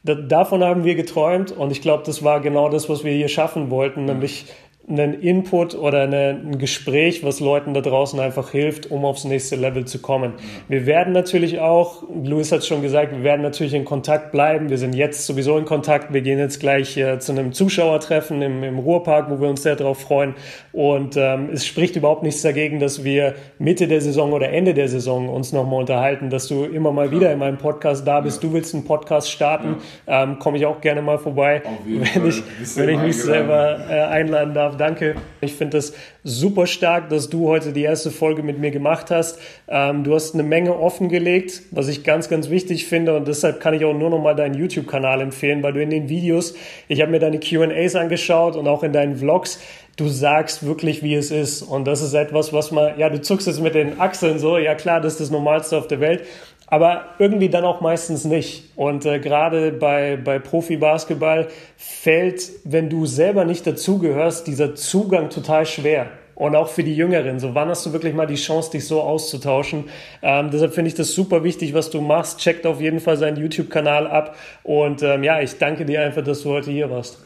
davon haben wir geträumt und ich glaube, das war genau das, was wir hier schaffen wollten, nämlich einen Input oder eine, ein Gespräch, was Leuten da draußen einfach hilft, um aufs nächste Level zu kommen. Wir werden natürlich auch, Luis hat es schon gesagt, wir werden natürlich in Kontakt bleiben. Wir sind jetzt sowieso in Kontakt. Wir gehen jetzt gleich äh, zu einem Zuschauertreffen im, im Ruhrpark, wo wir uns sehr darauf freuen. Und ähm, es spricht überhaupt nichts dagegen, dass wir Mitte der Saison oder Ende der Saison uns nochmal unterhalten, dass du immer mal wieder in meinem Podcast da bist. Du willst einen Podcast starten, ähm, komme ich auch gerne mal vorbei, wenn ich, wenn ich mich selber äh, einladen darf danke. Ich finde es super stark, dass du heute die erste Folge mit mir gemacht hast. Ähm, du hast eine Menge offengelegt, was ich ganz, ganz wichtig finde und deshalb kann ich auch nur noch mal deinen YouTube-Kanal empfehlen, weil du in den Videos, ich habe mir deine Q&As angeschaut und auch in deinen Vlogs, du sagst wirklich, wie es ist. Und das ist etwas, was man, ja, du zuckst jetzt mit den Achseln so, ja klar, das ist das Normalste auf der Welt aber irgendwie dann auch meistens nicht. Und äh, gerade bei, bei Profi-Basketball fällt, wenn du selber nicht dazugehörst, dieser Zugang total schwer. Und auch für die Jüngeren. So, wann hast du wirklich mal die Chance, dich so auszutauschen? Ähm, deshalb finde ich das super wichtig, was du machst. Checkt auf jeden Fall seinen YouTube-Kanal ab. Und ähm, ja, ich danke dir einfach, dass du heute hier warst.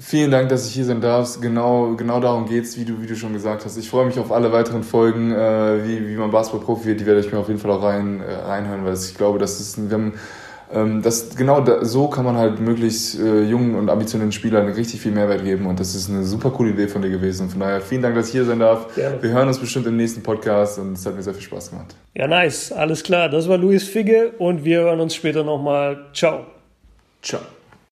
Vielen Dank, dass ich hier sein darf. Genau, genau darum geht's, wie du, wie du schon gesagt hast. Ich freue mich auf alle weiteren Folgen, äh, wie, wie man Basketball-Profi wird. Die werde ich mir auf jeden Fall auch rein, äh, reinhören, weil ich glaube, das ist, wir haben ähm, das, genau da, so kann man halt möglichst äh, jungen und ambitionierten Spielern richtig viel Mehrwert geben und das ist eine super coole Idee von dir gewesen. Von daher vielen Dank, dass ich hier sein darf. Gerne. Wir hören uns bestimmt im nächsten Podcast und es hat mir sehr viel Spaß gemacht. Ja, nice. Alles klar. Das war Luis Figge und wir hören uns später nochmal. Ciao. Ciao.